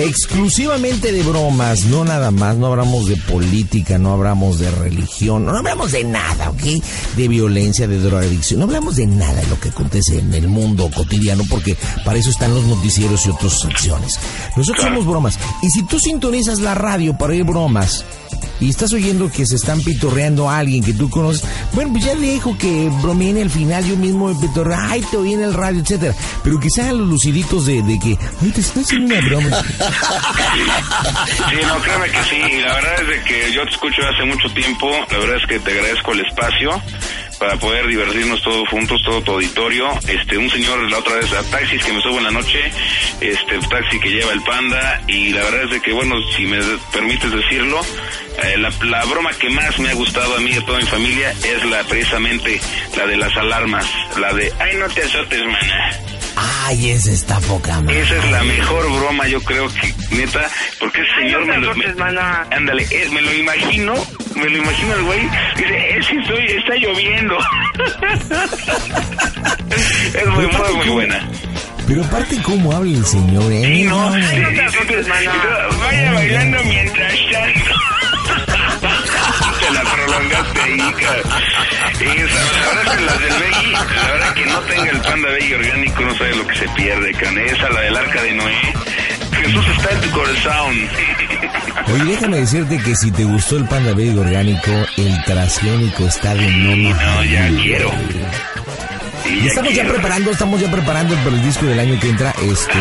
Exclusivamente de bromas, no nada más, no hablamos de política, no hablamos de religión, no hablamos de nada, ¿ok? De violencia, de drogadicción, no hablamos de nada de lo que acontece en el mundo cotidiano porque para eso están los noticieros y otras acciones. Nosotros somos bromas. Y si tú sintonizas la radio para oír bromas, y estás oyendo que se están pitorreando a alguien que tú conoces, bueno, pues ya le dejo que bromeen al final, yo mismo me pitorreo, ay, te oí en el radio, etcétera. Pero que se hagan los luciditos de, de que, ay, te estás haciendo una broma. Sí, no, créeme que sí. La verdad es que yo te escucho hace mucho tiempo. La verdad es que te agradezco el espacio para poder divertirnos todos juntos, todo tu auditorio. Este, un señor la otra vez a taxis que me subo en la noche, este, taxi que lleva el panda y la verdad es de que, bueno, si me permites decirlo, eh, la, la broma que más me ha gustado a mí y a toda mi familia es la precisamente la de las alarmas, la de, ay, no te azotes, mana. Ay, esa está poca madre. Esa es la mejor broma, yo creo que, neta, porque ese señor me lo... me- ándale, eh, me lo imagino, me lo imagino el güey, dice, es que estoy, está lloviendo. es muy, muy, muy buena. Pero aparte, ¿cómo habla el señor, eh? Sí, no, No, prolongaste ahí, cara. Y esa, la verdad es que las del Beggy, la verdad que no tenga el panda Beggy orgánico no sabe lo que se pierde, can. Esa, la del arca de Noé. Jesús está en tu corazón. Oye, déjame decirte que si te gustó el Panda Baby orgánico, el transgénico está de no No, ya quiero. Y Y estamos ya preparando, estamos ya preparando para el disco del año que entra, este,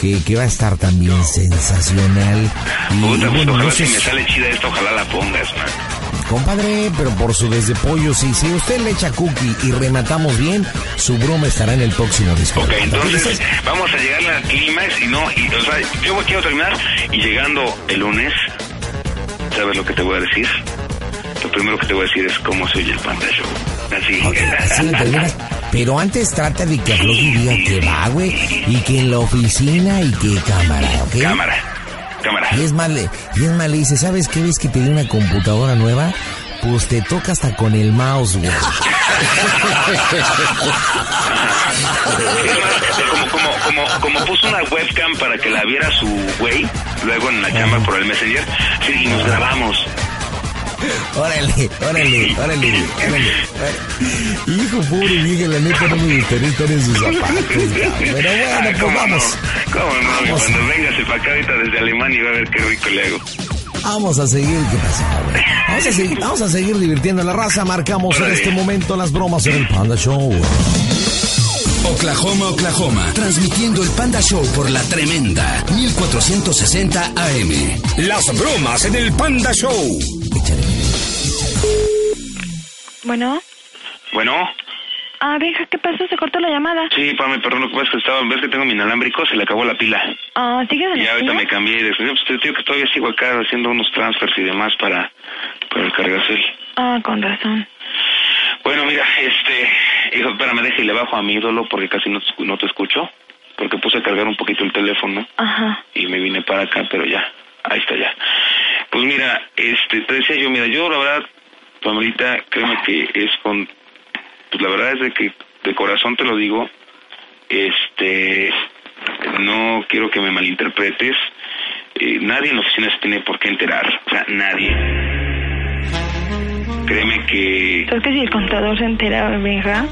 que, que va a estar también sensacional. Y, Puta, pues, bueno, ojalá no si me sale chida esto, ojalá la pongas, man. Compadre, pero por su desde pollo, sí, si usted le echa cookie y rematamos bien, su broma estará en el próximo disco. Ok, entonces vamos a llegar al clímax y no, y, o sea, yo quiero terminar y llegando el lunes, ¿sabes lo que te voy a decir? Lo primero que te voy a decir es cómo se oye el Panda Show. Así. Ok, así lo terminas. Pero antes trata de que afloje y diga que va, güey. Y que en la oficina y que cámara, ¿ok? Cámara. Cámara. Y es le, y es más, le dice, ¿sabes qué ves que te di una computadora nueva? Pues te toca hasta con el mouse, güey. como, como, como, como puso una webcam para que la viera su güey, luego en la cama por el Messenger, sí, y nos grabamos. Órale, órale, órale, órale. Hijo, pobre vieja, la neta no me gustaría estar en sus zapatos. Pero bueno, Ah, pues ¿cómo vamos. No? ¿Cómo no? Vamos. Cuando vengas para acá ahorita desde Alemania y va a ver qué rico le hago. Vamos a seguir, ¿qué pasa? Vamos a seguir, vamos a seguir divirtiendo a la raza. Marcamos en este momento las bromas en el Panda Show. Oklahoma, Oklahoma, transmitiendo el Panda Show por la tremenda 1460 AM. Las bromas en el Panda Show. Bueno. Bueno, Ah, Benja, ¿qué pasó? Se cortó la llamada. sí, Pame, perdón, lo que pasa es que estaba, ves que tengo mi inalámbrico, se le acabó la pila. Ah, ¿sigues en Y la ahorita fila? me cambié de pues te digo que todavía sigo acá haciendo unos transfers y demás para, para el cargacel. Ah, con razón. Bueno, mira, este, hijo, espérame, deja y le bajo a mi ídolo porque casi no, te no te escucho, porque puse a cargar un poquito el teléfono Ajá. y me vine para acá, pero ya, ahí está ya. Pues mira, este, te decía yo, mira, yo la verdad, Pamelita, créeme que es con, pues la verdad es de que de corazón te lo digo, este, no quiero que me malinterpretes, eh, nadie en la oficina se tiene por qué enterar, o sea, nadie. Créeme que ¿Sabes que si el contador se entera, Benja?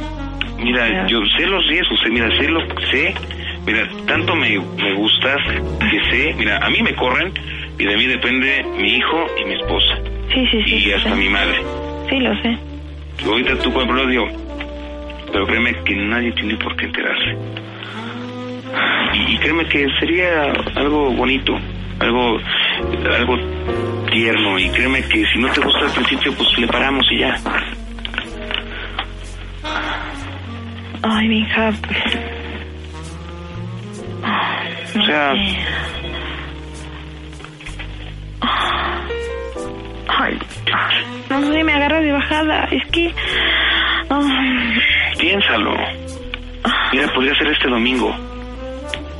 Mira, yo sé los riesgos, eh, mira, sé lo sé, mira, tanto me, me gustas que sé, mira, a mí me corren y de mí depende mi hijo y mi esposa Sí, sí, sí. y hasta mi madre. Sí, lo sé. Ahorita tú, por ejemplo, digo, pero créeme que nadie tiene por qué enterarse. Y, créeme que sería algo bonito, algo, algo tierno y créeme que si no te gusta al principio, pues le paramos y ya. Ay. Ah, no O sea, sé. Ay, no sé, me agarras de bajada. Es que... ay, Piénsalo. Mira, podría ser este domingo.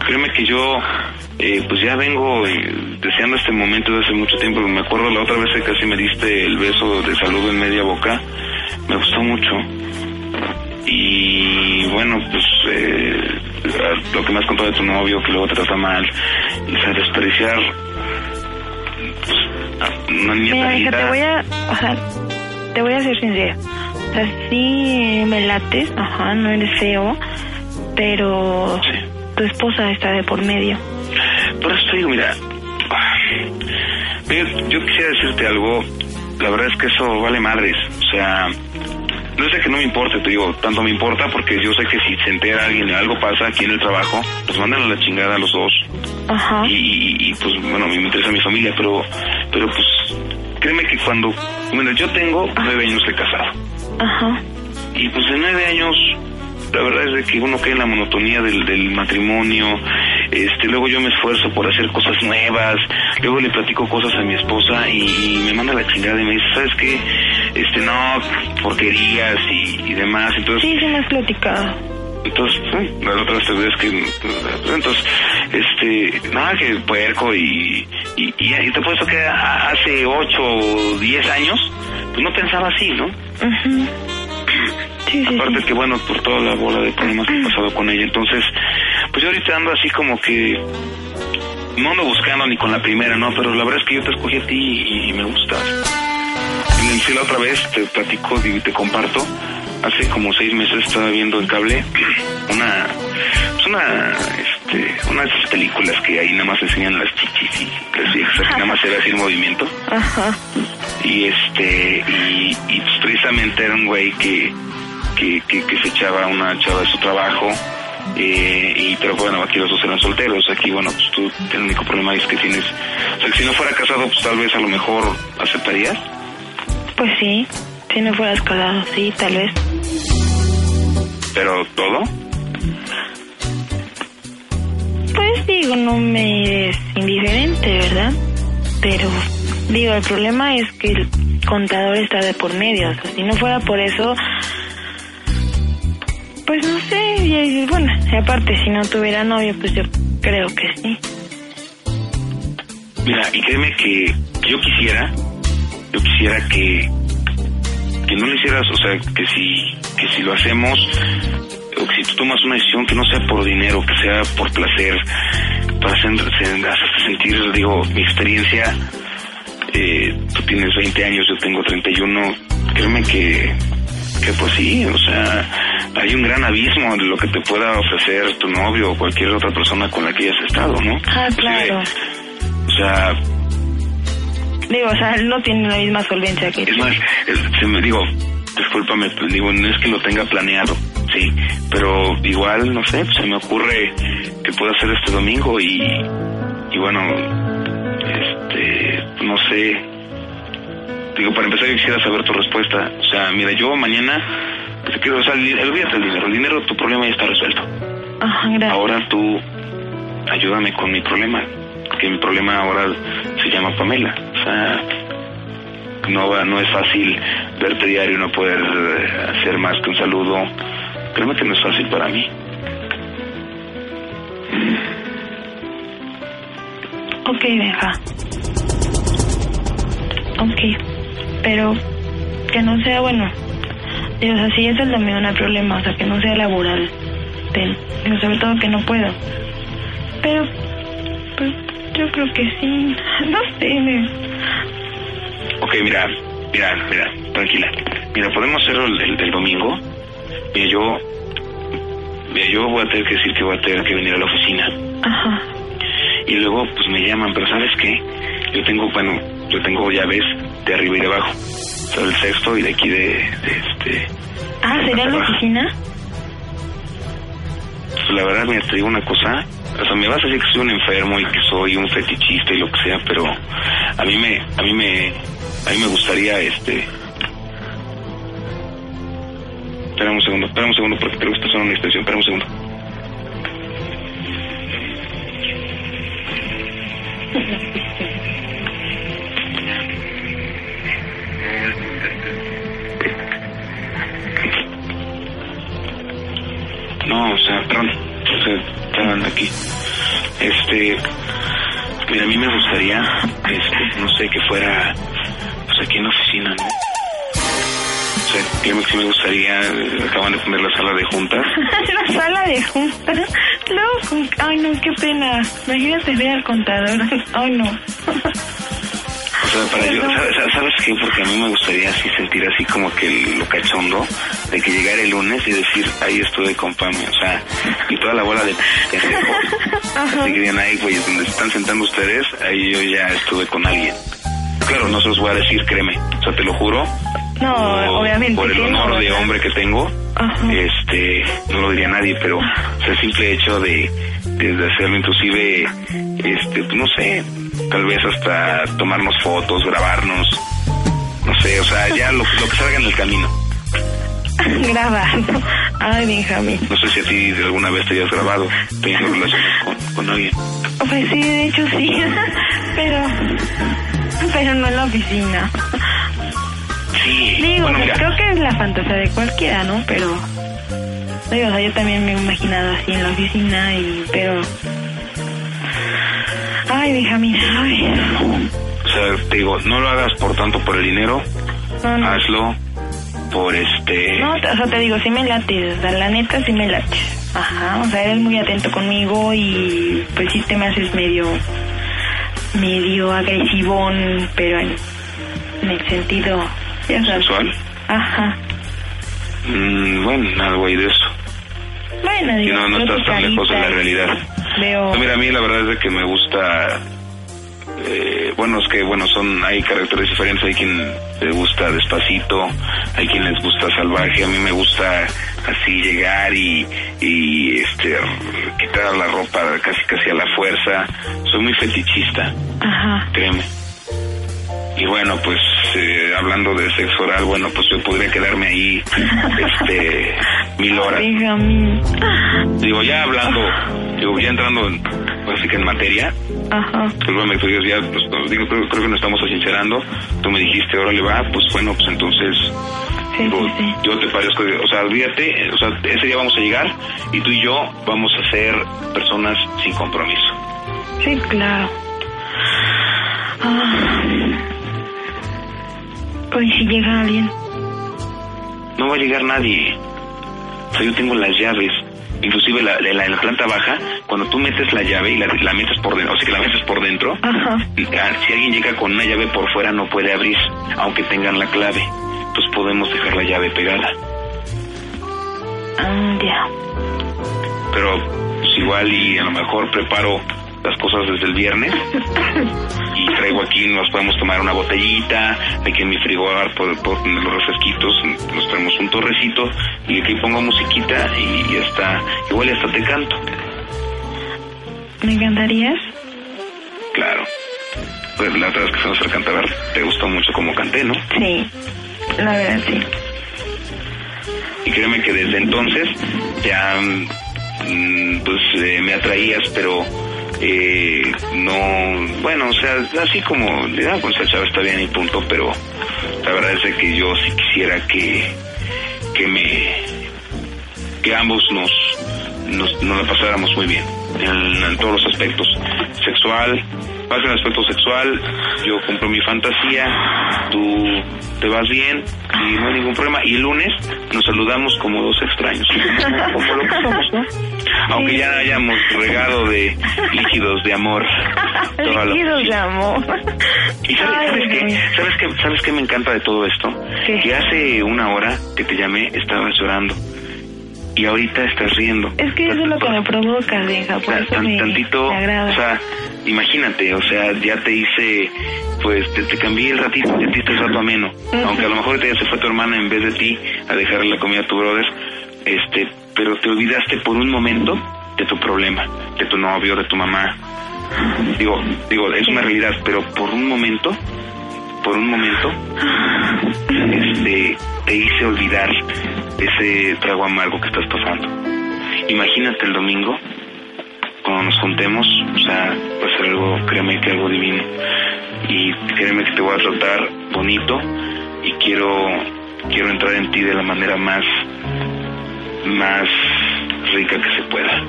Créeme que yo, eh, pues ya vengo eh, deseando este momento desde hace mucho tiempo. Me acuerdo la otra vez que casi me diste el beso de saludo en media boca. Me gustó mucho. Y bueno, pues eh, lo que me has contado de tu novio, que luego te trata mal. Y o sea, desperdiciar pues, a una niña Mira, hija, te voy a... O sea, te voy a ser sincera. O sea, sí me lates, ajá, no eres feo, pero Sí. Tu esposa está de por medio. Por eso te digo, mira, mira, yo quisiera decirte algo, la verdad es que eso vale madres, o sea, no es de que no me importe, te digo, tanto me importa porque yo sé que si se entera alguien, algo pasa aquí en el trabajo, pues mandan a la chingada a los dos, Ajá. y, y- y, pues bueno, me interesa mi familia, pero, pero pues, créeme que cuando, bueno, yo tengo nueve años de casado, Ajá. y pues en nueve años, la verdad es que uno cae en la monotonía del, del matrimonio, este, luego yo me esfuerzo por hacer cosas nuevas, luego le platico cosas a mi esposa y, y me manda la chingada y me dice, ¿sabes qué? Este, no, porquerías y, y demás, entonces... Sí, sí me has platicado. Entonces, sí, la otra vez te ves que... Entonces, este, nada, que puerco y... Y, y, y te puesto que hace ocho o diez años, pues no pensaba así, ¿no? Ujú. Sí, sí, Aparte que bueno, por toda la bola de problemas que he pasado con ella. Entonces, pues yo ahorita ando así como que... No ando buscando ni con la primera, ¿no? Pero la verdad es que yo te escogí a ti y, y me gustas. Y la otra vez te platico y te comparto. Hace como seis meses estaba viendo en cable una... Pues una... Este, una de esas películas que ahí nada más enseñan las chichis y las viejas, que nada más era así el movimiento Ajá. y este y, y pues precisamente era un güey que que, que, que se echaba una chava de su trabajo eh, y pero bueno aquí los dos eran solteros aquí bueno pues tú el único problema es que tienes o sea que si no fuera casado pues tal vez a lo mejor aceptarías Pues sí. Si no fueras casado, sí, tal vez. pero todo Pues digo, no me es indiferente, ¿verdad? Pero digo, el problema es que el contador está de por medio. O sea, si no fuera por eso, pues no sé. y- bueno, aparte, si no tuviera novio, pues yo creo que sí. Mira, y créeme que yo quisiera, yo quisiera que, que no le hicieras, o sea, que si, que si lo hacemos, o que si tú tomas una decisión que no sea por dinero, que sea por placer, para hacer, hacerte sentir, digo, mi experiencia, eh, tú tienes 20 años, yo tengo 31, créeme que, que pues sí, o sea, hay un gran abismo de lo que te pueda ofrecer tu novio o cualquier otra persona con la que hayas estado, ¿no? Ah, claro. O sea, Digo, o sea, él no tiene la misma solvencia que es tú. más, es- se me digo, discúlpame, pues, digo, no es que lo tenga planeado, sí, pero igual, no sé, pues, se me ocurre que pueda ser este domingo y, y bueno, este, no sé, digo, para empezar yo quisiera saber tu respuesta, o sea, mira, yo mañana, o sea, el- olvídate del dinero, el dinero, tu problema ya está resuelto. Ajá, gracias. Ahora tú ayúdame con mi problema, que mi problema ahora se llama Pamela. O sea, no, va- no es fácil verte diario y no poder eh, hacer más que un saludo. Créeme que no es fácil para mí. Ok, Benja. Ok, pero que no sea bueno. Y, o sea, si es el domingo no hay problema, o sea, que no sea laboral. Ten- digo, sobre todo que no puedo. Pero, pues, yo creo que sí. No sé, me- Ok, mira, mira, mira, tranquila. Mira, podemos hacerlo el, el- el domingo. Mira, yo, mira, yo voy a tener que decir que voy a tener que venir a la oficina. Ajá. y luego pues me llaman, pero ¿sabes qué? Yo tengo, bueno, yo tengo llaves de arriba y de abajo, o sea, del sexto y de aquí de, de este... Ah, ¿sería la oficina? Pues la verdad, mira, te digo una cosa, o sea, me vas a decir que soy un enfermo y que soy un fetichista y lo que sea, pero a mí me, a mí me, a mí me gustaría, este... Espera un segundo, espera un segundo, porque creo que está sonando una extensión, espera un segundo. No, o sea, perdón, o sea, estaban aquí. Este, mira, a mí me gustaría, este, no sé, que fuera, pues aquí en la oficina, ¿no? O sea, créeme que me gustaría, eh, acaban de poner la sala de juntas. la sala de juntas. Con- ay no, qué pena. Imagínate ver al contador. Ay no. Sea, para yo, ¿sabes, qué? Porque a mí me gustaría así sentir así como que lo cachondo de que llegara el lunes y decir, ahí estuve con Pame, o sea, y toda la bola de. Así que digan, ay, güey, donde se están sentando ustedes, ahí yo ya estuve con alguien. Claro, no se los voy a decir, créeme, o sea, te lo juro. No, obviamente. Por el honor no, de hombre que tengo, Ajá. este, no lo diría nadie, pero o sea, el simple hecho de, de, de hacerlo inclusive, este, pues, no sé, tal vez hasta tomarnos fotos, grabarnos, no sé, o sea, ya lo, lo que salga en el camino. Grabando. Ay, Benjamín. No sé si a ti de alguna vez te hayas grabado, teniendo relaciones con, con alguien. Pues sí, de hecho sí. pero. Pero no en la oficina. Sí, Digo, bueno, creo que es la fantasía de cualquiera, ¿no? Pero. Digo, o sea, yo también me he imaginado así en la oficina y. Pero. Ay, Benjamín, ay. o sea, te digo, no lo hagas por tanto por el dinero, No, no. hazlo por este... No, o sea, te digo, sí me lates, o sea, la neta sí me lates. Ajá, o sea, eres muy atento conmigo y pues sí te me haces medio, medio agresivón, pero en, en el sentido, ya sabes. ¿Sexual? Ajá. Mm, bueno, algo hay de eso. Bueno, Y digo, no, no estás tan lejos de la realidad. No, mira, a mí la verdad es de que me gusta... eh, bueno, es que, bueno, son hay caracteres diferentes. Hay quien le gusta despacito, hay quien les gusta salvaje. A mí me gusta así llegar y, y este, quitar la ropa casi casi a la fuerza. Soy muy fetichista, ajá. créeme. Y bueno, pues eh, hablando de sexo oral, bueno, pues yo podría quedarme ahí este mil horas. Benjamín. Digo, ya hablando, digo, ya entrando en, así que en materia, Ajá. tú digas, ya, pues, digo, creo, creo que nos estamos sincerando. Tú me dijiste, órale, va, pues bueno, pues entonces, Sí, digo, sí, sí. yo te parezco, o sea, olvídate, o sea, ese día vamos a llegar y tú y yo vamos a ser personas sin compromiso. Sí, claro. Ah. Pues si llega alguien. No va a llegar nadie. O sea, yo tengo las llaves. Inclusive la, la, en la planta baja, cuando tú metes la llave y la, la metes por dentro, o sea que la metes por dentro, Ajá. ah, si alguien llega con una llave por fuera no puede abrir, aunque tengan la clave. Entonces podemos dejar la llave pegada. Ah, ya. Pero pues igual y a lo mejor preparo las cosas desde el viernes y traigo aquí, nos podemos tomar una botellita, aquí en mi frigobar puedo, puedo tener los refresquitos, nos traemos un torrecito y aquí pongo musiquita y ya está, igual y hasta te canto, ¿Me encantarías? claro. Pues la otra vez que fuimos al te gustó mucho como canté, ¿no? Sí. La verdad, sí. Y créeme que desde entonces ya mm, pues eh, me atraías, pero eh, no, bueno, o sea, así como, pues esa chava está bien y punto, pero la verdad es que yo sí quisiera que, que me, que ambos nos, nos, nos la pasáramos muy bien en, en todos los aspectos, sexual, más en el aspecto sexual, yo compro mi fantasía, tú te vas bien y no hay ningún problema. Y el lunes nos saludamos como dos extraños, como, lo que somos, ¿no? Aunque ya hayamos regado de líquidos de amor. Líquidos de amor. ¿Y sabes, sabes qué? ¿Sabes qué? ¿Sabes qué me encanta de todo esto? ¿Qué? Que hace una hora que te llamé estabas llorando y ahorita estás riendo. Es que eso es lo que me provoca, Benja, O por sea, eso tan- me, tantito, me agrada. o sea, imagínate, o sea, ya te hice, pues te, te cambié el ratito, te diste el rato ameno, aunque a lo mejor ya se fue tu hermana en vez de ti a dejarle la comida a tu brother, este, pero te olvidaste por un momento de tu problema, de tu novio, de tu mamá. Digo, digo, es una realidad, pero por un momento, por un momento, este, te hice olvidar ese trago amargo que estás pasando. Imagínate el domingo, cuando nos juntemos, o sea, va a ser algo, créeme que algo divino. Y créeme que te voy a tratar bonito y quiero, quiero entrar en ti de la manera más, más rica que se pueda.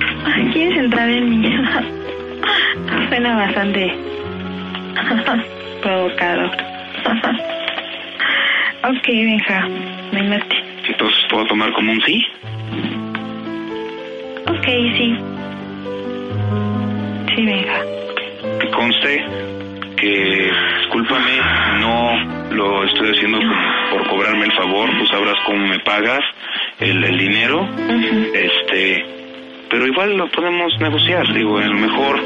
¿Quieres entrar en mí? Suena bastante provocador. Ok, Benja, me late. Entonces, ¿puedo tomar como un sí? Ok, sí. Sí, Benja. que conste que, discúlpame, no lo estoy haciendo por cobrarme el favor, tú sabrás cómo me pagas el, el dinero, este, pero igual lo podemos negociar, digo, a lo mejor,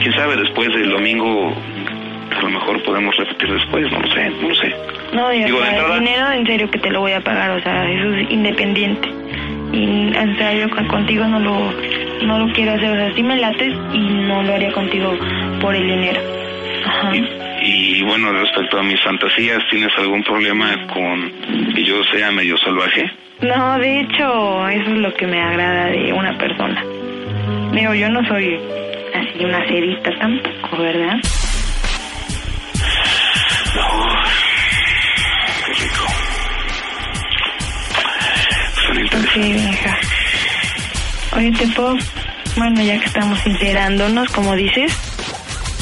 quién sabe, después del domingo, a lo mejor podemos repetir después, no lo sé, no lo sé. No, y, o Digo, sea, entrada- el dinero en serio que te lo voy a pagar, o sea, eso es independiente. Y en serio, con- contigo no lo, no lo quiero hacer, o sea, sí me lates y no lo haría contigo por el dinero. Ajá. Y, y bueno, respecto a mis fantasías, ¿tienes algún problema con que yo sea medio salvaje? No, de hecho, eso es lo que me agrada de una persona. Digo, yo no soy así una cerita tampoco, ¿verdad? Qué rico. Suena Ok, hija. Oye, te puedo, bueno, ya que estamos sincerándonos, como dices,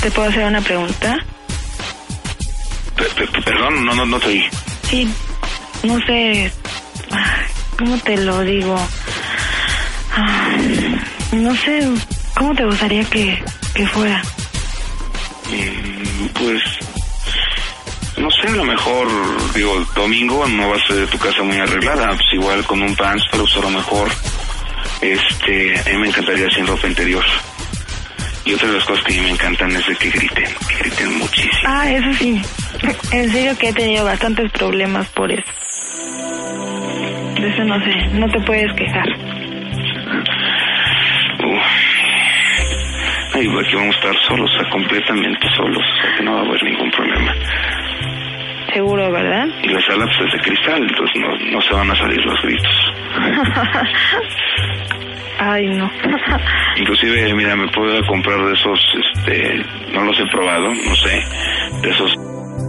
te puedo hacer una pregunta. Pe- pe- pe- Perdón, no, no, no te oí. Sí, no sé, ah, ¿cómo te lo digo? Ah, No sé, ¿cómo te gustaría que, que fuera? Mm, Pues, no sé, a lo mejor, digo, domingo no vas a de tu casa muy arreglada, pues igual con un pants, pero pues a lo mejor, este, a mí me encantaría sin ropa interior. Y otra de las cosas que a mí me encantan es de que griten, que griten muchísimo. Ah, eso sí. En serio que he tenido bastantes problemas por eso. De eso no sé, no te puedes quejar. Uf. Ay, aquí vamos a estar solos, o sea, completamente solos, o sea, que no va a haber ningún problema. Seguro, ¿verdad? Y la sala pues es de cristal, entonces no, no se van a salir los gritos. Ay, no. Inclusive, mira, me puedo comprar de esos, este, no los he probado, no sé, de esos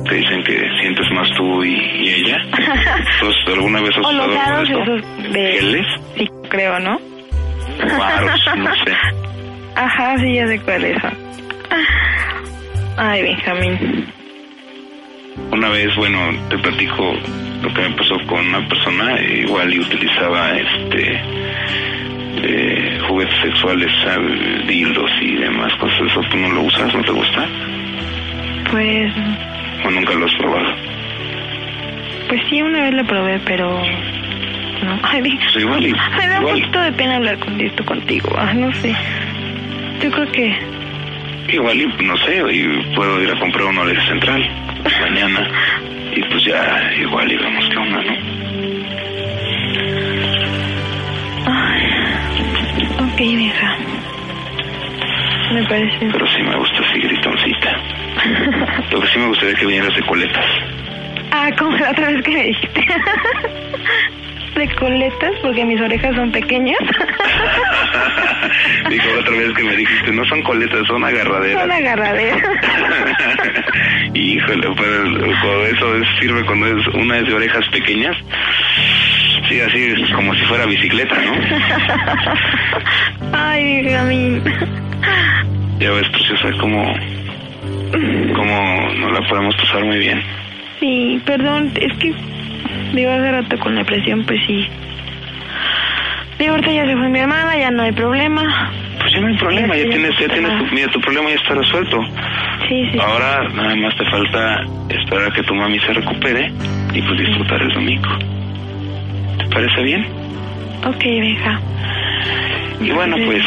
que dicen que sientes más tú y, y ella. Entonces, ¿alguna vez has usado de esos de... ¿Geles? Sí, creo, ¿no? ¿O aros? No sé. Ajá, sí, ya sé cuáles son. Ay, Benjamín. Una vez, bueno, te platico lo que me pasó con una persona, igual y utilizaba este eh, juguetes sexuales, ¿sabes? dildos y demás cosas. ¿Eso tú no lo usas? ¿No te gusta? Pues, ¿O nunca lo has probado? pues sí, una vez lo probé, pero... No, ay. Pues igual. Me da un poquito de pena hablar con esto contigo. Ah, no sé. Yo creo que... igual y, no sé, y puedo ir a comprar uno de Central mañana. Y pues ya, igual y vemos qué onda, ¿no? Ay, ok, vieja. Me parece... Pero sí me gusta así gritoncita. Lo que sí me gustaría que vinieras de coletas. Ah, como la otra vez que me dijiste. De coletas, porque mis orejas son pequeñas. Dijo la otra vez que me dijiste, no son coletas, son agarraderas. Son agarraderas. Híjole, pero eso es- sirve cuando es una es de orejas pequeñas. Sí, así es como si fuera bicicleta, ¿no? Ay, Benjamín. Ya ves, preciosa, cómo, cómo nos la podemos pasar muy bien. Sí, perdón, es que digo hace rato con la presión, pues sí. Digo, ahorita ya se fue mi hermana, ya no hay problema. Pues ya no hay problema, ya tienes, ya tienes tu, mira, tu problema ya está resuelto. Sí, sí. Ahora nada más te falta esperar a que tu mami se recupere y pues disfrutar el domingo. ¿Te parece bien? Ok, Benja. Y bueno, pues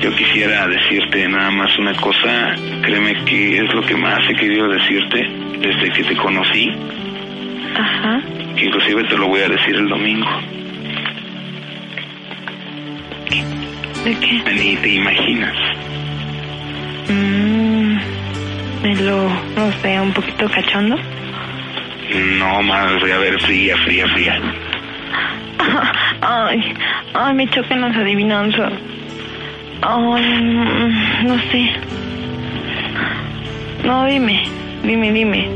yo quisiera decirte nada más una cosa, créeme que es lo que más he querido decirte desde que te conocí, Ajá. inclusive te lo voy a decir el domingo. ¿De qué? Ni te imaginas. Mmm. Me lo, no sé, un poquito cachondo. No voy a ver, fría, fría, fría. Ay, ay, me chocan las adivinanzas. Ay, mm, no sé. No, dime, dime, dime.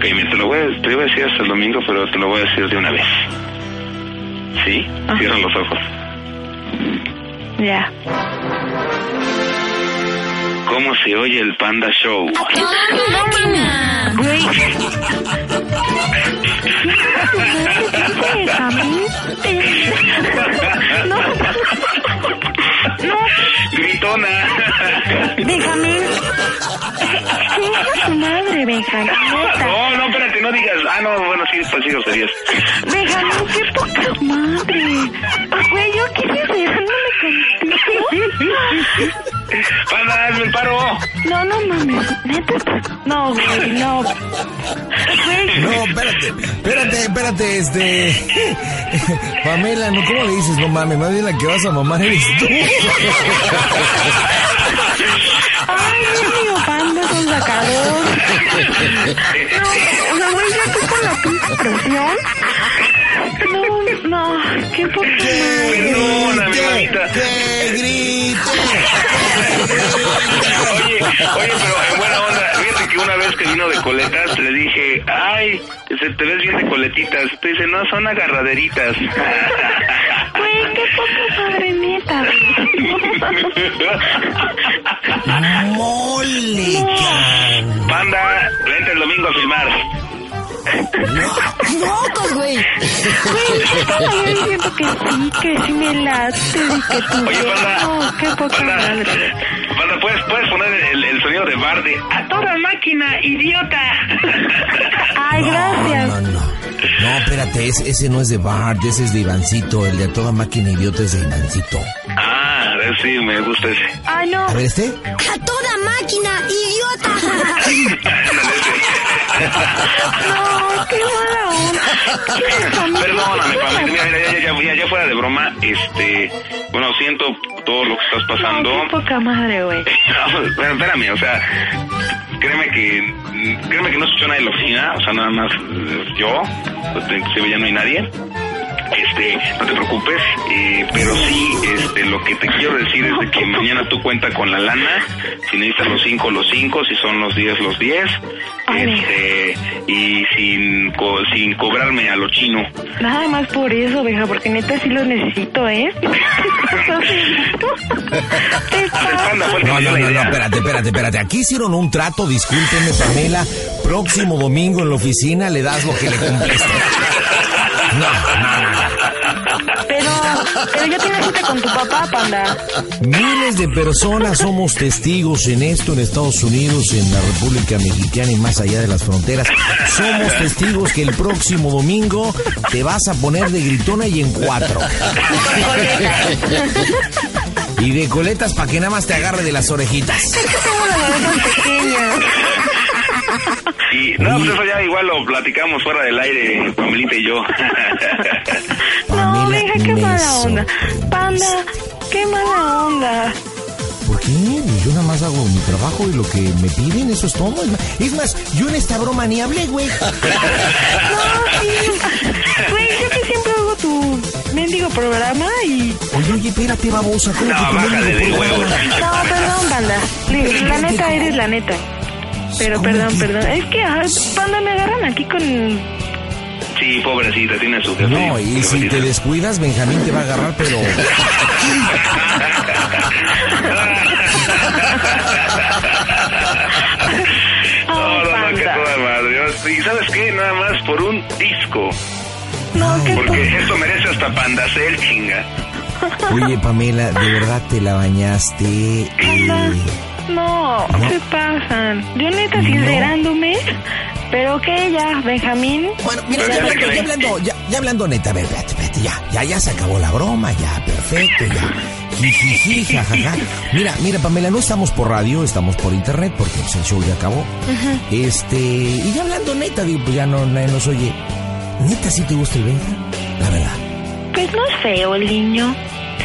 Ok, mira, te lo voy a, te iba a decir hasta el domingo, pero te lo voy a decir de una vez. ¿Sí? Ajá. Cierra los ojos. Ya. ¿Cómo se oye el Panda Show? Güey. Déjame. No. No, ¡Gritona! déjame. Chinga su madre, Benjamín. No, no, espérate, no digas. Ah, no, bueno, sí, pues sí, groserías. Benjamín, qué poca madre. Güey, yo quise contigo. ¡Panda, hazme el paro! No, no mames. Neta. No, güey, no. Güey. No, espérate, espérate, espérate, este. Pamela, ¿no? ¿Cómo le dices? No mames, más bien la que vas a mamar eres tú. Ay, mío, panda con sacador. No, o sea, güey, ya tú con la pinche presión. No, qué poca madre. Perdóname, mamita. ¡Que grite! Oye, oye, pero en buena onda, fíjate que una vez que vino de coletas le dije, ay, se te ves bien de coletitas. Te dice, no, son agarraderitas. Güey, qué poca madre, neta. ¡Mole! Panda, vente el domingo a filmar. ¡Locos, güey! Güey, estaba yo diciendo que sí, que sí me late y que tú... Oye, Panda, No, qué poca Panda, madre. Panda, ¿puedes, puedes poner el, el sonido de bar de a toda máquina, idiota. Ay, gracias. No, no, no. No, espérate, ese, ese no es de Bart, ese es de Ivancito. El de a toda máquina idiota es de Ivancito. Ah, sí, me gusta ese. Ay, no. A ver, este. ¡A toda máquina, idiota! No, qué mala. Perdóname, Pamela, mira, ya, ya, ya, ya fuera de broma, este, bueno, siento todo lo que estás pasando. No, qué poca madre, güey. No, bueno, espérame, o sea, créeme que, créeme que no escuchó nadie en la oficina, o sea, nada más eh, yo, pues, inclusive ya no hay nadie. Este, no te preocupes, eh, pero sí, este, lo que te quiero decir es de que mañana tú cuenta con la lana, si necesitas los cinco, los cinco, si son los diez, los diez, Ay, este, y sin, co- sin cobrarme a lo chino. Nada más por eso, vieja, porque neta sí lo necesito, ¿eh? No, no, no, no, espérate, espérate, espérate. Aquí hicieron un trato, discúlpeme, Pamela. Próximo domingo en la oficina le das lo que le cumpliste. No, no, no. Pero, pero ya tienes cita con tu papá, panda. Miles de personas somos testigos en esto en Estados Unidos, en la República Mexicana y más allá de las fronteras. Somos testigos que el próximo domingo te vas a poner de gritona y en cuatro. Y de coletas para que nada más te agarre de las orejitas. Tengo las orejas pequeñas. Y no, pues eso ya igual lo platicamos fuera del aire, Pamelita y yo. No, venga, qué mala onda. Panda, qué mala onda. ¿Por qué? Yo nada más hago mi trabajo y lo que me piden, eso es todo. Es más, yo en esta broma ni hablé, güey. No, sí. Güey, yo que siempre hago tu mendigo programa y... Oye, oye, espérate, babosa. ¿Cómo No, que tu bájale mendigo de huevos. No, perdón, panda. Digo, La neta, eres la neta. Pero ¿Cómo perdón, perdón. Es que, panda, me agarran aquí con... Sí, pobrecita, tiene su jefe. No, y si te descuidas, Benjamín te va a agarrar, pero... No, Ay, no, no, que toda madre. Y sabes qué, nada más por un disco. No, ¿qué Porque esto merece hasta pandacel, chinga. Oye, Pamela, de verdad te la bañaste. eh, No, No. se pasan. Yo neta sincerándome, pero que ya, Benjamín. Bueno, mira, ya, ya hablando, ya hablando, ya, ya hablando neta, a ver, espérate, espérate, ya, ya, ya se acabó la broma, ya, perfecto, ya. Jijiji, jajaja. Mira, mira, Pamela, no estamos por radio, estamos por internet, porque pues, el show ya acabó. Este, y ya hablando neta, digo, pues ya no, nadie nos oye. ¿Neta sí te gusta el Benja? La verdad. Pues no es feo el niño.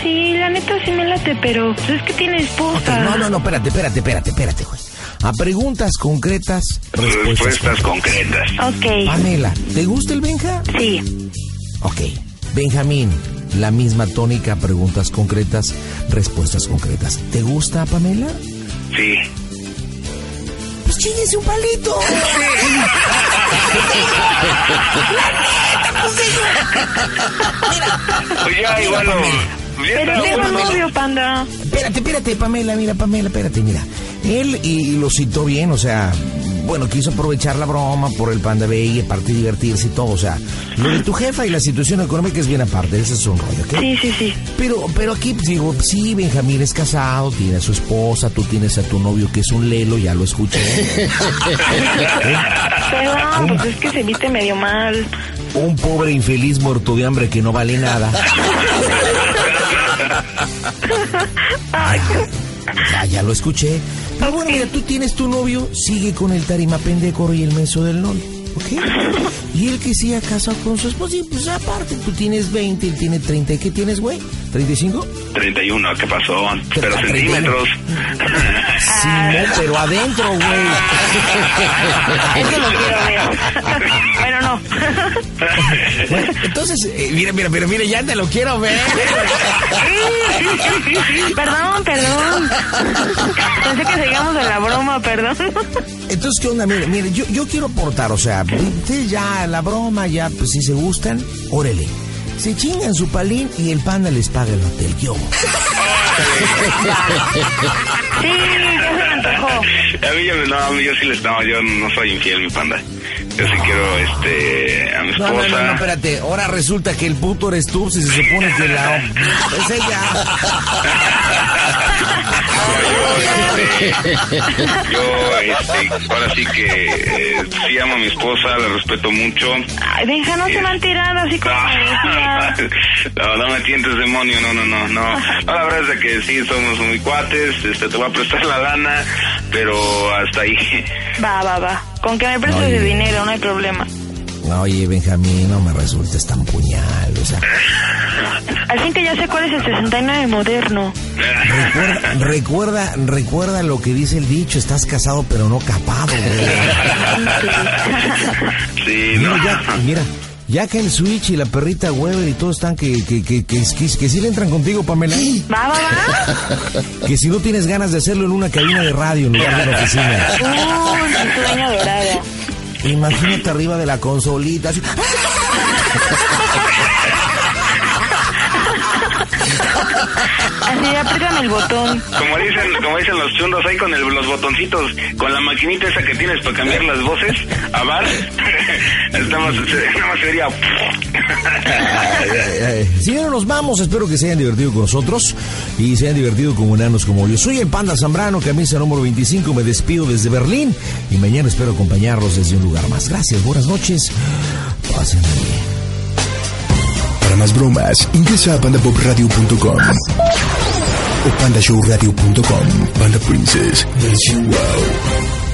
Sí, la neta sí me late, pero pues es que tiene Ok, esposa. no, no, no, espérate, espérate, espérate, espérate, güey. A preguntas concretas, respuestas. Respuestas concretas. Ok, Pamela, ¿te gusta el Benja? sí. Ok. Benjamín, la misma tónica, preguntas concretas, respuestas concretas. ¿Te gusta, Pamela? Sí. Pues chíñese un palito. Pues ya igual lo... Está, tengo panda. Espérate, espérate, Pamela, mira, Pamela, espérate, mira. Él y, y lo citó bien, o sea, bueno, quiso aprovechar la broma por el Panda B y aparte divertirse y todo, o sea, lo de tu jefa y la situación económica es bien aparte, ese es un rollo, ¿ok? Sí, sí, sí. Pero, pero aquí pues, digo, sí, Benjamín es casado, tiene a su esposa, tú tienes a tu novio que es un lelo, ya lo escuché. Perdón, pues es que se viste medio mal. un pobre infeliz muerto de hambre que no vale nada. Ay, Ya, ya lo escuché. Pero bueno, mira, tú tienes tu novio, sigue con el tarima pendejo y el menso del novio, ¿ok? Y él que siga casado con su esposa, y pues aparte, tú tienes 20, él tiene 30, ¿y qué tienes, güey? ¿35? 31, ¿qué pasó? Pero centímetros. Sí, no, pero adentro, güey. eso lo quiero ver. Bueno, no. Bueno, entonces, eh, mira, mira, pero mira, ya te lo quiero ver. Perdón, perdón. Pensé que seguíamos en la broma, perdón. Entonces, ¿qué onda? Mire, mire, yo, yo quiero aportar, o sea, ya, la broma, ya, pues si se gustan, órale. Se chingan su palín y el panda les paga el hotel. ¿Qué hubo? Sí, ya se me antojó. A mí yo, no, a mí yo sí les no, yo no soy infiel, mi panda. Yo sí quiero, este, a mi No, esposa. no, no, no, espérate. Ahora resulta que el puto eres tú, si se supone que la... Es ella. Yo, este, ahora sí que eh, sí amo a mi esposa, la respeto mucho. Ay, Benja, no se van tirando así como decía. No, no me tientes, demonio, no, no, no, no. No, la verdad es de que sí, somos muy cuates, este, te voy a prestar la lana, pero hasta ahí. Va, va, va. Con que me prestes Oye. el dinero, no hay problema. Oye, Benjamín, no me resultes tan puñal, o sea... Al fin que ya sé cuál es el 69 moderno. Recuerda, recuerda, recuerda lo que dice el dicho, estás casado pero no capado, güey. Sí, no. Mira, ya, mira, ya que el Switch y la perrita Weber y todos están que, que, que, que, sí le entran contigo, Pamela. Va, va, va. Que si no tienes ganas de hacerlo en una cabina de radio en lugar de la oficina. Sueño dorada. Imagínate arriba de la consolita. así. Sí, apriétame el botón. Como dicen, como dicen los chundos ahí con el- los botoncitos, con la maquinita esa que tienes para cambiar las voces a bar, estamos, se- nada más sería... Si no nos vamos, espero que se hayan divertido con nosotros y se hayan divertido como enanos como yo. Soy el Panda Zambrano, camisa número 25, me despido desde Berlín y mañana espero acompañarlos desde un lugar más. Gracias, buenas noches. Pásenla bien. Más bromas, ingresa a pandapopradio.com o pandashowradio.com. Panda Princess, versión wow.